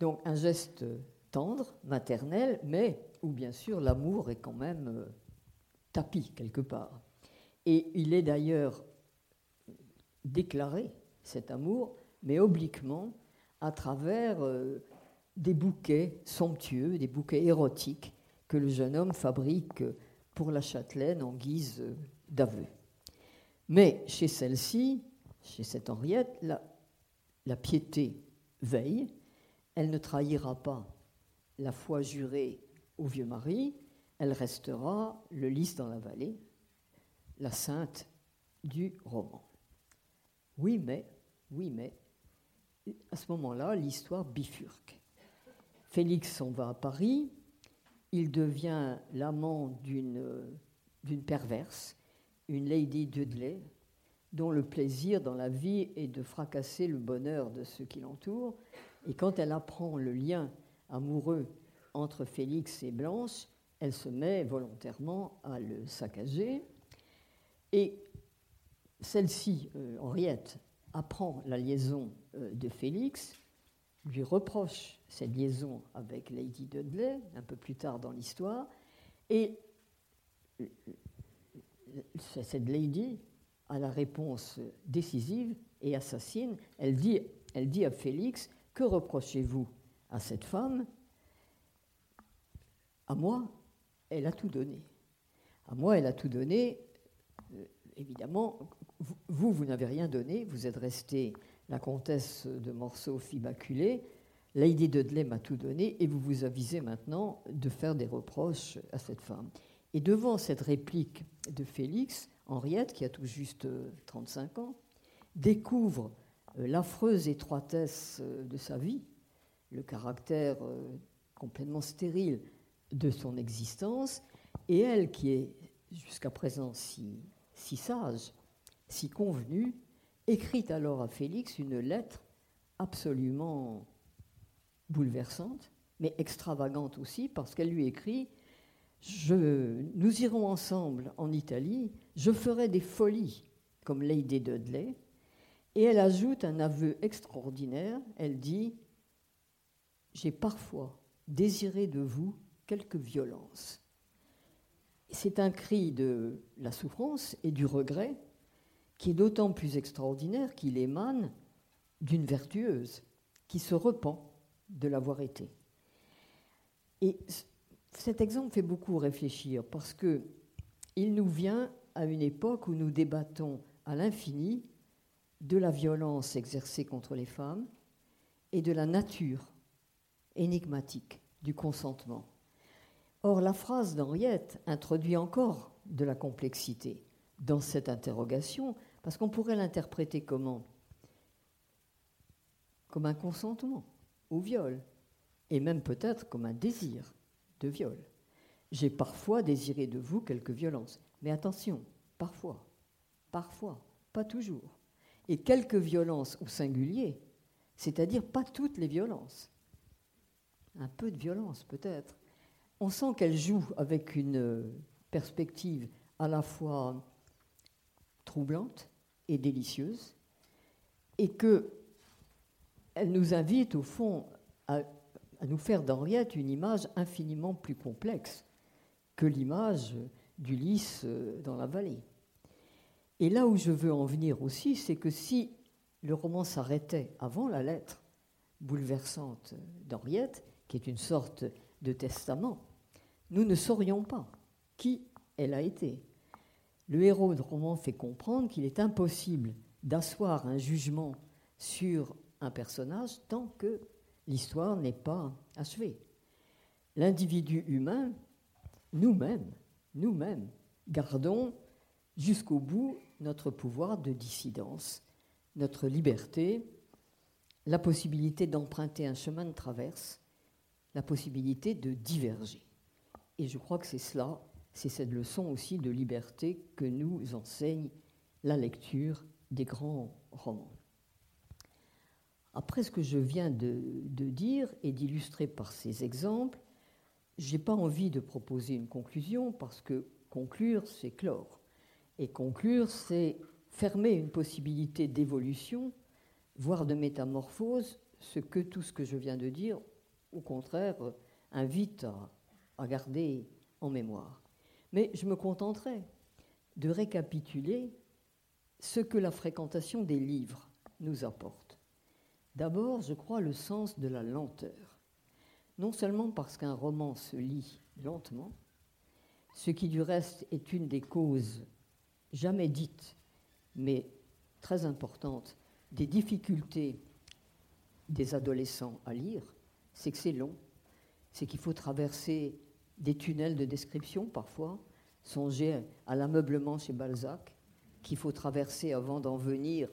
Donc, un geste tendre, maternel, mais où bien sûr l'amour est quand même euh, tapis quelque part. Et il est d'ailleurs déclarer cet amour, mais obliquement à travers euh, des bouquets somptueux, des bouquets érotiques que le jeune homme fabrique pour la châtelaine en guise d'aveu. Mais chez celle-ci, chez cette Henriette, la, piété veille, elle ne trahira pas la foi jurée au vieux mari, elle restera le lys dans la vallée, la sainte du roman. Oui, mais, oui, mais, à ce moment-là, l'histoire bifurque. Félix s'en va à Paris, il devient l'amant d'une, d'une perverse, une Lady Dudley, dont le plaisir dans la vie est de fracasser le bonheur de ceux qui l'entourent. Et quand elle apprend le lien amoureux entre Félix et Blanche, elle se met volontairement à le saccager. Et celle-ci, euh, Henriette, apprend la liaison euh, de Félix, lui reproche cette liaison avec Lady Dudley, un peu plus tard dans l'histoire, et euh, cette lady a la réponse décisive et assassine. Elle dit, elle dit à Félix, que reprochez-vous à cette femme? À moi, elle a tout donné. À moi, elle a tout donné évidemment, vous, vous n'avez rien donné, vous êtes restée la comtesse de Morceau immaculée, Lady Dudley m'a tout donné, et vous vous avisez maintenant de faire des reproches à cette femme. Et devant cette réplique de Félix, Henriette, qui a tout juste 35 ans, découvre euh, l'affreuse étroitesse euh, de sa vie, le caractère euh, complètement stérile de son existence, et elle qui est jusqu'à présent si sage, si convenue, écrit alors à Félix une lettre absolument bouleversante, mais extravagante aussi, parce qu'elle lui écrit Nous irons ensemble en Italie, je ferai des folies comme Lady Dudley. Et elle ajoute un aveu extraordinaire. Elle dit J'ai parfois désiré de vous quelque violence. C'est un cri de la souffrance et du regret qui est d'autant plus extraordinaire qu'il émane d'une vertueuse qui se repent de l'avoir été. Et cet exemple fait beaucoup réfléchir parce que il nous vient à une époque où nous débattons à l'infini de la violence exercée contre les femmes et de la nature énigmatique du consentement. Or, la phrase d'Henriette introduit encore de la complexité dans cette interrogation, parce qu'on pourrait l'interpréter comment Comme un consentement au viol, et même peut-être comme un désir de viol. J'ai parfois désiré de vous quelque violence, mais attention, parfois, parfois, pas toujours. Et quelques violences au singulier, c'est-à-dire pas toutes les violences. Un peu de violence peut-être. On sent qu'elle joue avec une perspective à la fois troublante et délicieuse, et que elle nous invite au fond à, à nous faire d'Henriette une image infiniment plus complexe que l'image d'Ulysse dans la vallée. Et là où je veux en venir aussi, c'est que si le roman s'arrêtait avant la lettre bouleversante d'Henriette, qui est une sorte de testament, nous ne saurions pas qui elle a été. Le héros du roman fait comprendre qu'il est impossible d'asseoir un jugement sur un personnage tant que l'histoire n'est pas achevée. L'individu humain, nous-mêmes, nous-mêmes, gardons jusqu'au bout notre pouvoir de dissidence, notre liberté, la possibilité d'emprunter un chemin de traverse, la possibilité de diverger. Et je crois que c'est cela, c'est cette leçon aussi de liberté que nous enseigne la lecture des grands romans. Après ce que je viens de, dire et d'illustrer par ces exemples, je n'ai pas envie de proposer une conclusion parce que conclure, c'est clore. Et conclure, c'est fermer une possibilité d'évolution, voire de métamorphose, ce que tout ce que je viens de dire, au contraire, invite à, garder en mémoire. Mais je me contenterai de récapituler ce que la fréquentation des livres nous apporte. D'abord, je crois le sens de la lenteur. Non seulement parce qu'un roman se lit lentement, ce qui du reste est une des causes jamais dite, mais très importante, des difficultés des adolescents à lire, c'est que c'est long, c'est qu'il faut traverser des tunnels de description parfois, songer à l'ameublement chez Balzac, qu'il faut traverser avant d'en venir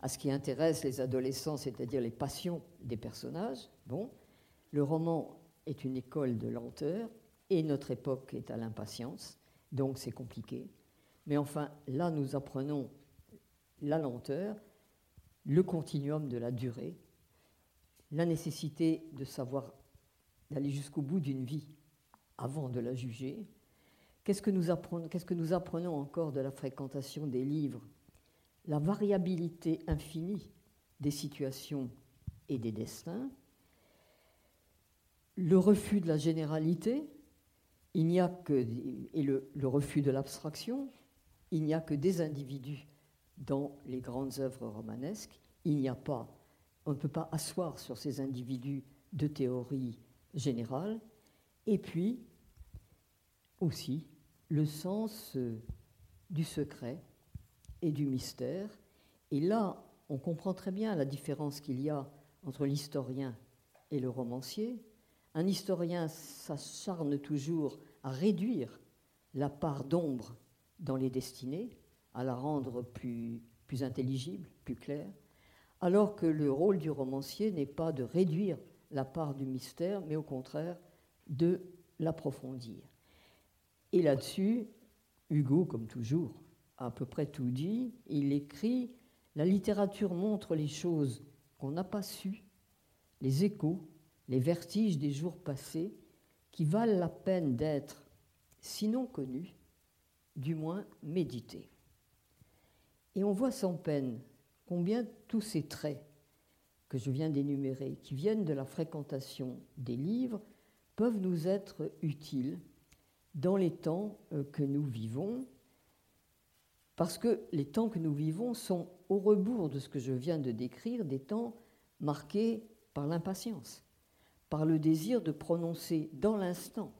à ce qui intéresse les adolescents, c'est-à-dire les passions des personnages. Bon, le roman est une école de lenteur et notre époque est à l'impatience, donc c'est compliqué. Mais enfin, là, nous apprenons la lenteur, le continuum de la durée, la nécessité de savoir d'aller jusqu'au bout d'une vie avant de la juger. Qu'est-ce que, nous apprenons, encore de la fréquentation des livres? La variabilité infinie des situations et des destins, le refus de la généralité, il n'y a que, et le refus de l'abstraction, il n'y a que des individus dans les grandes œuvres romanesques. Il n'y a pas, on ne peut pas asseoir sur ces individus de théorie générale. Et puis, aussi, le sens euh, du secret et du mystère. Et là, on comprend très bien la différence qu'il y a entre l'historien et le romancier. Un historien s'acharne toujours à réduire la part d'ombre dans les destinées, à la rendre plus, plus intelligible, plus claire, alors que le rôle du romancier n'est pas de réduire la part du mystère, mais au contraire de l'approfondir. Et là-dessus, Hugo, comme toujours, a à peu près tout dit. Il écrit La littérature montre les choses qu'on n'a pas sues, les échos, les vertiges des jours passés, qui valent la peine d'être, sinon connus, du moins médités. Et on voit sans peine combien tous ces traits que je viens d'énumérer, qui viennent de la fréquentation des livres, peuvent nous être utiles dans les temps euh, que nous vivons, parce que les temps que nous vivons sont au rebours de ce que je viens de décrire, des temps marqués par l'impatience, par le désir de prononcer dans l'instant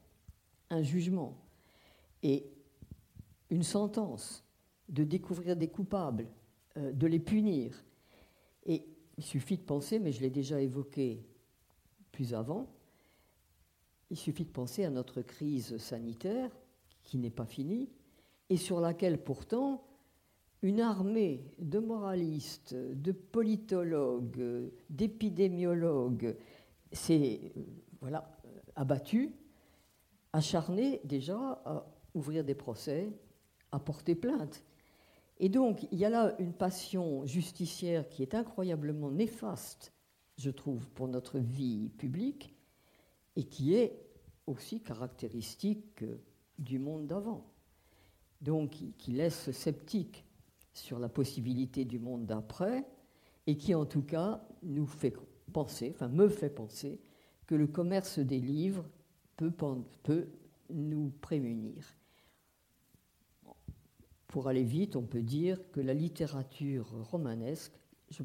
un jugement et une sentence, de découvrir des coupables, euh, de les punir. Et il suffit de penser, mais je l'ai déjà évoqué plus avant, il suffit de penser à notre crise sanitaire qui n'est pas finie et sur laquelle pourtant une armée de moralistes, de politologues, d'épidémiologues s'est voilà, abattue, acharnée déjà à ouvrir des procès, à porter plainte. Et donc, il y a là une passion justicière qui est incroyablement néfaste, je trouve, pour notre vie publique, et qui est aussi caractéristique du monde d'avant. Donc, qui laisse sceptique sur la possibilité du monde d'après, et qui, en tout cas, nous fait penser, enfin, me fait penser, que le commerce des livres peut, nous prémunir. Pour aller vite, on peut dire que la littérature romanesque, je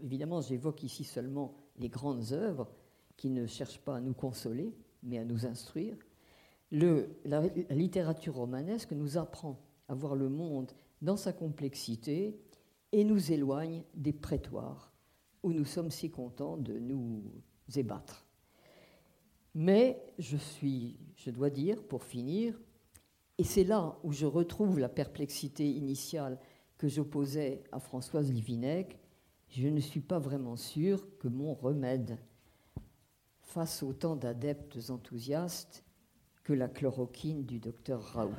évidemment j'évoque ici seulement les grandes œuvres qui ne cherchent pas à nous consoler, mais à nous instruire, la, littérature romanesque nous apprend à voir le monde dans sa complexité et nous éloigne des prétoires où nous sommes si contents de nous ébattre. Mais je suis, je dois dire, pour finir, et c'est là où je retrouve la perplexité initiale que j'opposais à Françoise Livinec. Je ne suis pas vraiment sûr que mon remède, face autant d'adeptes enthousiastes, que la chloroquine du docteur Raoult.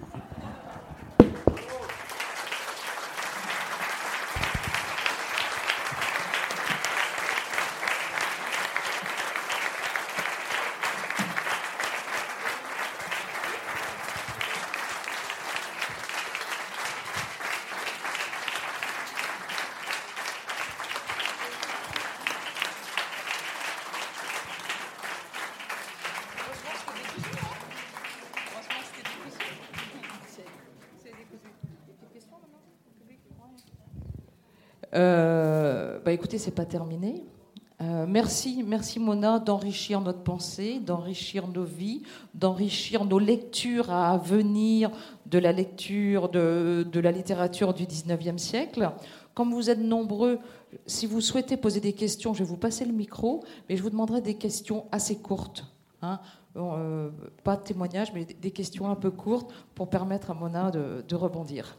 Euh, bah écoutez, c'est pas terminé. Euh, merci, merci Mona d'enrichir notre pensée, d'enrichir nos vies, d'enrichir nos lectures à venir de la lecture de, de, la littérature du 19e siècle. Comme vous êtes nombreux, si vous souhaitez poser des questions, je vais vous passer le micro, mais je vous demanderai des questions assez courtes. Hein. Euh, pas de témoignages, mais des questions un peu courtes pour permettre à Mona de, de rebondir.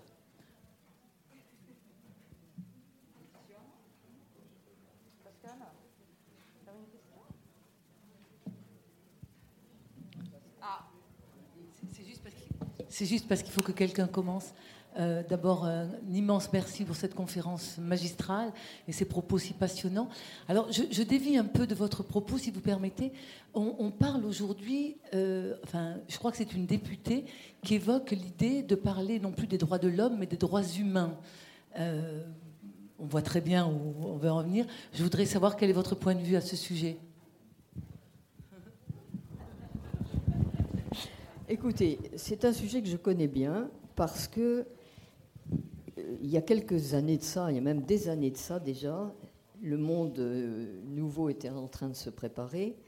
C'est juste parce qu'il faut que quelqu'un commence. Euh, D'abord, un immense merci pour cette conférence magistrale et ces propos si passionnants. Alors, je, dévie un peu de votre propos, si vous permettez. On, parle aujourd'hui, euh, enfin, je crois que c'est une députée qui évoque l'idée de parler non plus des droits de l'homme, mais des droits humains. Euh, on voit très bien où on veut en venir. Je voudrais savoir quel est votre point de vue à ce sujet. Écoutez, c'est un sujet que je connais bien parce que euh, il y a quelques années de ça, il y a même des années de ça déjà, le monde euh, nouveau était en train de se préparer.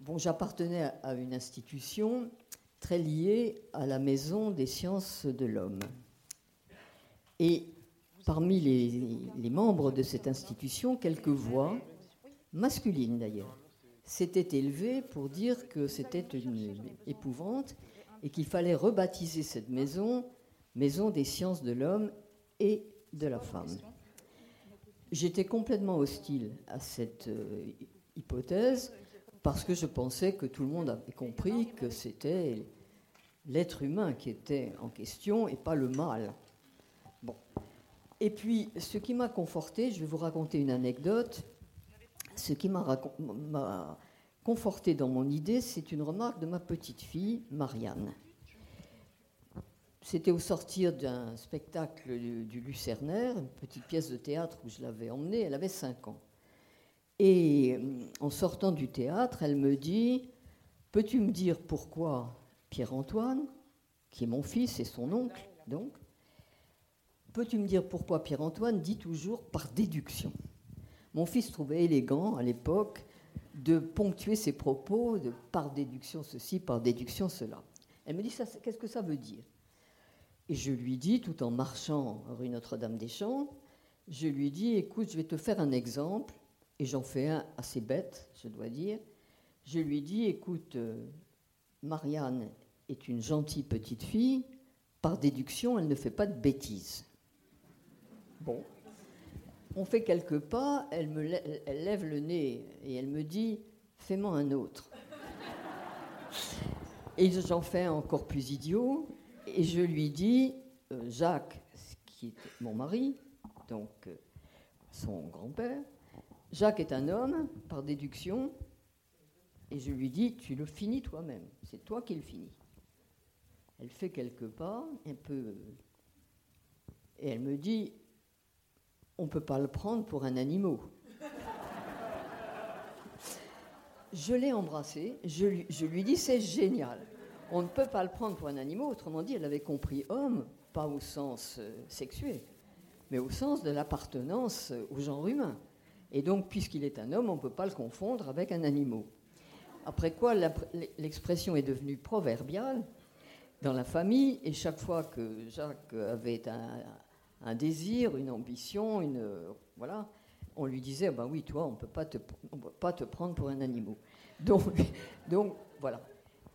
Bon, j'appartenais à une institution très liée à la Maison des sciences de l'homme, Et parmi les, membres de cette institution, quelques voix, masculines d'ailleurs, s'étaient élevées pour dire que c'était une épouvante et qu'il fallait rebaptiser cette maison Maison des sciences de l'homme et de la femme. J'étais complètement hostile à cette euh, hypothèse parce que je pensais que tout le monde avait compris que c'était l'être humain qui était en question et pas le mal. Et puis, ce qui m'a conforté, je vais vous raconter une anecdote. Ce qui m'a conforté dans mon idée, c'est une remarque de ma petite fille, Marianne. C'était au sortir d'un spectacle du, Lucernaire, une petite pièce de théâtre où je l'avais emmenée. Elle avait 5 ans. Et euh, en sortant du théâtre, elle me dit Peux-tu me dire pourquoi Pierre-Antoine, qui est mon fils et son oncle, donc, peux-tu me dire pourquoi Pierre-Antoine dit toujours par déduction? Mon fils trouvait élégant à l'époque de ponctuer ses propos de par déduction ceci, par déduction cela. Elle me dit Qu'est-ce que ça veut dire? Et je lui dis, tout en marchant rue Notre-Dame-des-Champs, je lui dis, écoute, je vais te faire un exemple, et j'en fais un assez bête, je dois dire. Je lui dis, écoute, euh, Marianne est une gentille petite fille, par déduction, elle ne fait pas de bêtises. Bon. On fait quelques pas, elle, lève le nez et elle me dit, fais-moi un autre. Et j'en fais encore plus idiot, et je lui dis, euh, Jacques, qui est mon mari, donc euh, son grand-père, Jacques est un homme, par déduction, et je lui dis, tu le finis toi-même, c'est toi qui le finis. Elle fait quelques pas, un peu, et elle me dit, on ne peut pas le prendre pour un animal. je l'ai embrassé, je lui, je dis, c'est génial on ne peut pas le prendre pour un animal. Autrement dit, elle avait compris homme, pas au sens euh, sexuel, mais au sens de l'appartenance euh, au genre humain. Et donc, puisqu'il est un homme, on ne peut pas le confondre avec un animal. Après quoi, l'expression est devenue proverbiale dans la famille, et chaque fois que Jacques avait un, désir, une ambition, une, voilà, on lui disait, ben oui, toi, on ne peut pas te prendre pour un animal. Donc, donc voilà.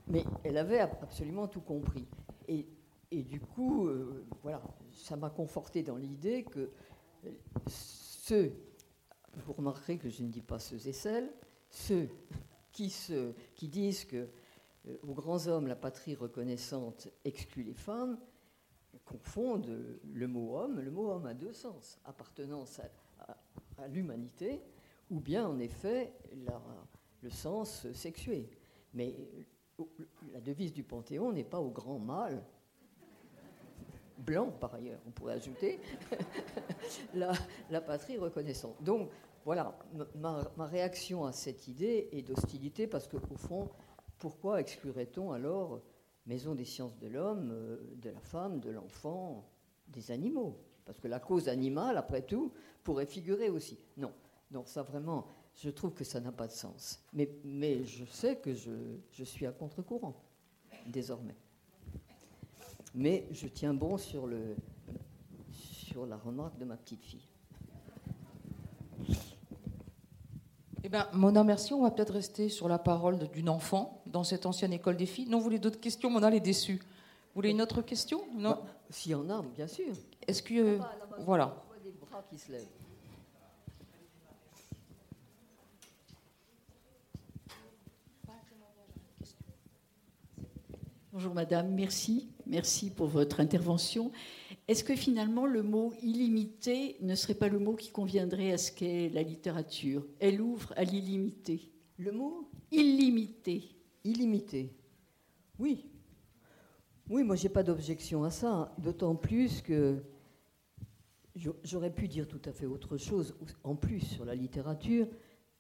Mais elle avait absolument tout compris. Et, du coup, euh, voilà, ça m'a conforté dans l'idée que ceux, vous remarquerez que je ne dis pas ceux et celles, ceux qui disent que euh, aux grands hommes, la patrie reconnaissante exclut les femmes, confondent le mot homme. Le mot homme a deux sens appartenance à, l'humanité, ou bien en effet le sens sexué. Mais la devise du Panthéon n'est pas au grand mal, blanc par ailleurs, on pourrait ajouter, la, patrie reconnaissante. Donc voilà, ma, réaction à cette idée est d'hostilité parce qu'au fond, pourquoi exclurait-on alors Maison des sciences de l'homme, euh, de la femme, de l'enfant, des animaux Parce que la cause animale, après tout, pourrait figurer aussi. Non, donc ça vraiment, je trouve que ça n'a pas de sens. Mais, mais je sais que je, je suis à contre-courant, désormais. Mais je tiens bon sur, le, sur la remarque de ma petite fille. Eh bien, Mona, merci. On va peut-être rester sur la parole d'une enfant dans cette ancienne école des filles. Non, vous voulez d'autres questions Mona, elle est déçue. Vous voulez une autre question Non bah, S'il y en a, bien sûr. Est-ce que. voilà. Des bras qui se lèvent. Bonjour Madame, merci. Merci pour votre intervention. Est-ce que finalement le mot illimité ne serait pas le mot qui conviendrait à ce qu'est la littérature? Elle ouvre à l'illimité. Le mot? Illimité. Illimité. Oui. Oui, moi j'ai pas d'objection à ça, d'autant plus que j'aurais pu dire tout à fait autre chose. En plus, sur la littérature,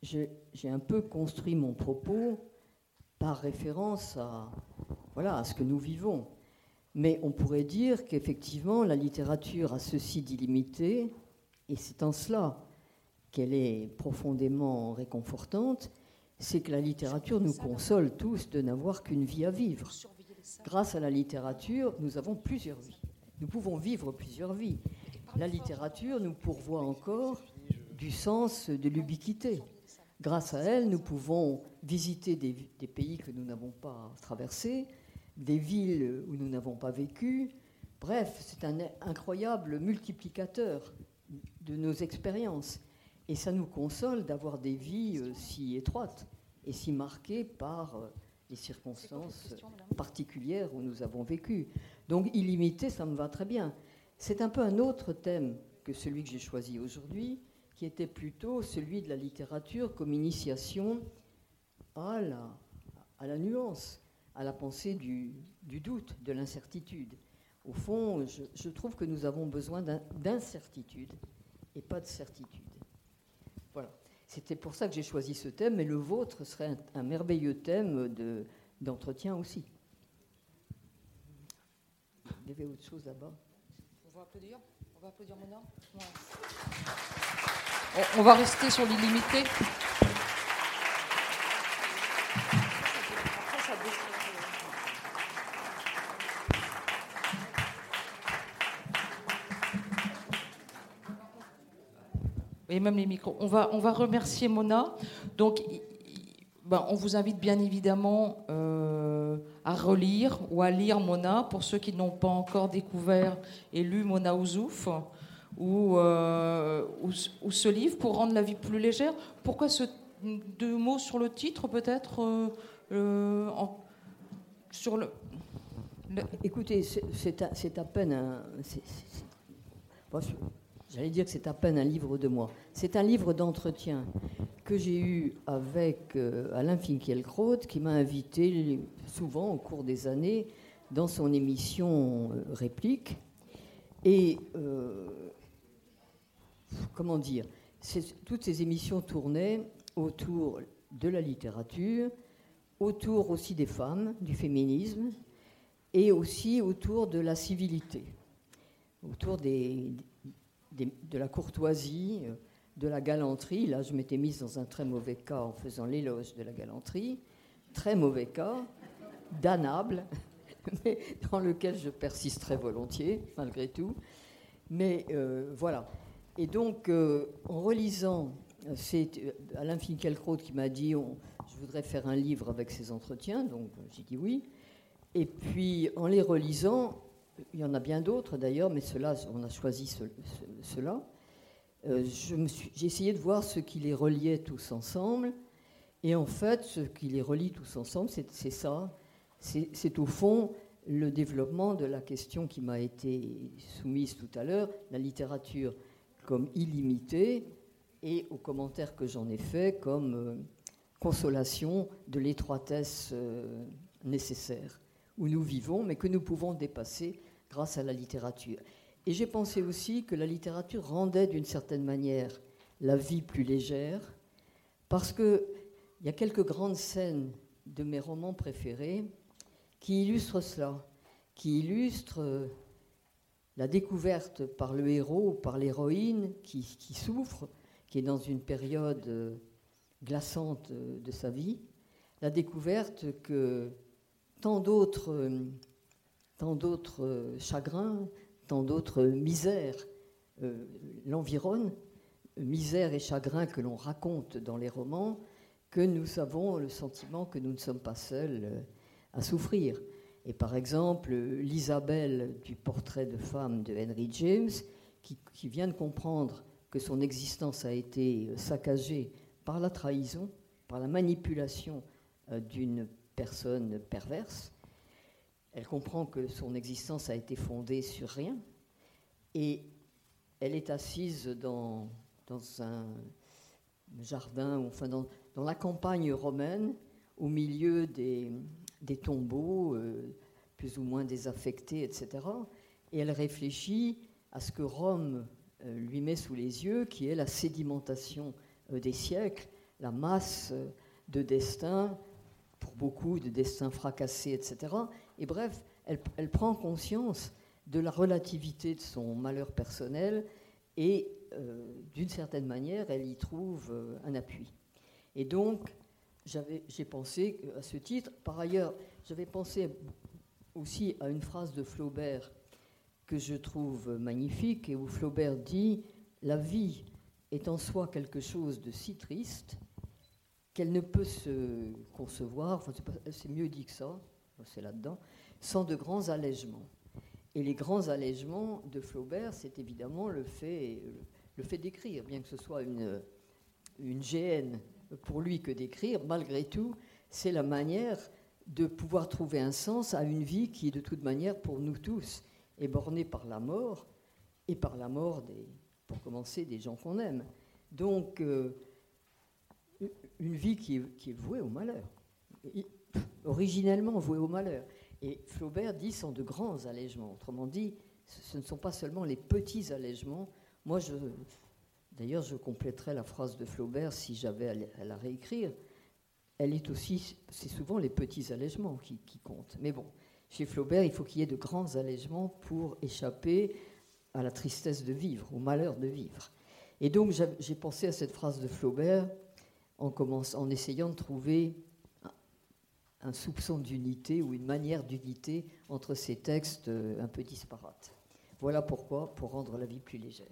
j'ai un peu construit mon propos par référence à, voilà, à ce que nous vivons. Mais on pourrait dire qu'effectivement, la littérature a ceci d'illimité, et c'est en cela qu'elle est profondément réconfortante, c'est que la littérature nous console tous de n'avoir qu'une vie à vivre. Grâce à la littérature, nous avons plusieurs vies. Nous pouvons vivre plusieurs vies. la littérature nous pourvoit encore du sens de l'ubiquité. Grâce à elle, nous pouvons visiter des, pays que nous n'avons pas traversés, des villes où nous n'avons pas vécu. Bref, c'est un incroyable multiplicateur de nos expériences. Et ça nous console d'avoir des vies euh, si étroites et si marquées par euh, les circonstances particulières où nous avons vécu. Donc illimité, ça me va très bien. C'est un peu un autre thème que celui que j'ai choisi aujourd'hui, qui était plutôt celui de la littérature comme initiation à la, à la nuance, à la pensée du, du doute, de l'incertitude. Au fond, je, je, trouve que nous avons besoin d'incertitude et pas de certitude. Voilà. C'était pour ça que j'ai choisi ce thème, mais le vôtre serait un, merveilleux thème d'entretien aussi. Il y avait autre chose là-bas? On va applaudir On va applaudir Mona on, va rester sur l'illimité. Et même les micros. On va, on va remercier Mona. Donc, ben, on vous invite bien évidemment euh, à relire ou à lire Mona pour ceux qui n'ont pas encore découvert et lu Mona Ouzouf ou, euh, ou, ce livre pour rendre la vie plus légère. Pourquoi ce deux mots sur le titre peut-être euh, sur le, Écoutez, c'est à, à, peine un. J'allais dire que c'est à peine un livre de moi. C'est un livre d'entretien que j'ai eu avec Alain Finkielkraut, qui m'a invité souvent au cours des années dans son émission Réplique. Et comment dire, toutes ces émissions tournaient autour de la littérature, autour aussi des femmes, du féminisme, et aussi autour de la civilité, autour des, de la courtoisie, de la galanterie. Là, je m'étais mise dans un très mauvais cas en faisant l'éloge de la galanterie, très mauvais cas, damnable, mais dans lequel je persiste très volontiers, malgré tout. Mais euh, voilà. Et donc, euh, en relisant, c'est euh, Alain Finkielkraut qui m'a dit je voudrais faire un livre avec ces entretiens, donc j'ai dit oui. Et puis, en les relisant, il y en a bien d'autres d'ailleurs, mais cela, on a choisi cela. Euh, j'ai essayé de voir ce qui les reliait tous ensemble. Et en fait, ce qui les relie tous ensemble, c'est ça. C'est au fond le développement de la question qui m'a été soumise tout à l'heure, la littérature comme illimité et aux commentaires que j'en ai faits comme euh, consolation de l'étroitesse euh, nécessaire où nous vivons, mais que nous pouvons dépasser grâce à la littérature. Et j'ai pensé aussi que la littérature rendait d'une certaine manière la vie plus légère, parce qu'il y a quelques grandes scènes de mes romans préférés qui illustrent cela, qui illustrent euh, la découverte par le héros par l'héroïne qui, souffre, qui est dans une période euh, glaçante euh, de sa vie, la découverte que tant d'autres, euh, tant d'autres chagrins, tant d'autres misères l'environnent, misères et chagrins que l'on raconte dans les romans, que nous avons le sentiment que nous ne sommes pas seuls à souffrir. Et par exemple, l'Isabelle du portrait de femme de Henry James, qui, vient de comprendre que son existence a été saccagée par la trahison, par la manipulation euh, d'une personne perverse. Elle comprend que son existence a été fondée sur rien. Et elle est assise dans, un jardin, enfin dans, dans la campagne romaine, au milieu des, des tombeaux euh, plus ou moins désaffectés, etc. Et elle réfléchit à ce que Rome euh, lui met sous les yeux, qui est la sédimentation euh, des siècles, la masse de destins, pour beaucoup de destins fracassés, etc. Et bref, elle, prend conscience de la relativité de son malheur personnel et d'une certaine manière, elle y trouve un appui. Et donc, j'ai pensé à ce titre. Par ailleurs, j'avais pensé aussi à une phrase de Flaubert que je trouve magnifique et où Flaubert dit La vie est en soi quelque chose de si triste qu'elle ne peut se concevoir, enfin, c'est mieux dit que ça, c'est là-dedans, sans de grands allègements. Et les grands allègements de Flaubert, c'est évidemment le fait, le fait d'écrire, bien que ce soit une, une GN pour lui que d'écrire, malgré tout, c'est la manière de pouvoir trouver un sens à une vie qui, de toute manière, pour nous tous, est bornée par la mort et par la mort, pour commencer, des gens qu'on aime. Donc, euh, une vie qui est, vouée au malheur, originellement vouée au malheur. Et Flaubert dit sont de grands allègements. Autrement dit, ce ne sont pas seulement les petits allègements. Moi, d'ailleurs, je compléterais la phrase de Flaubert si j'avais à la réécrire. Elle est aussi, c'est souvent les petits allègements qui, qui comptent. Mais bon, chez Flaubert, il faut qu'il y ait de grands allègements pour échapper à la tristesse de vivre, au malheur de vivre. Et donc, j'ai pensé à cette phrase de Flaubert en, essayant de trouver un soupçon d'unité ou une manière d'unité entre ces textes euh, un peu disparates. Voilà pourquoi, pour rendre la vie plus légère.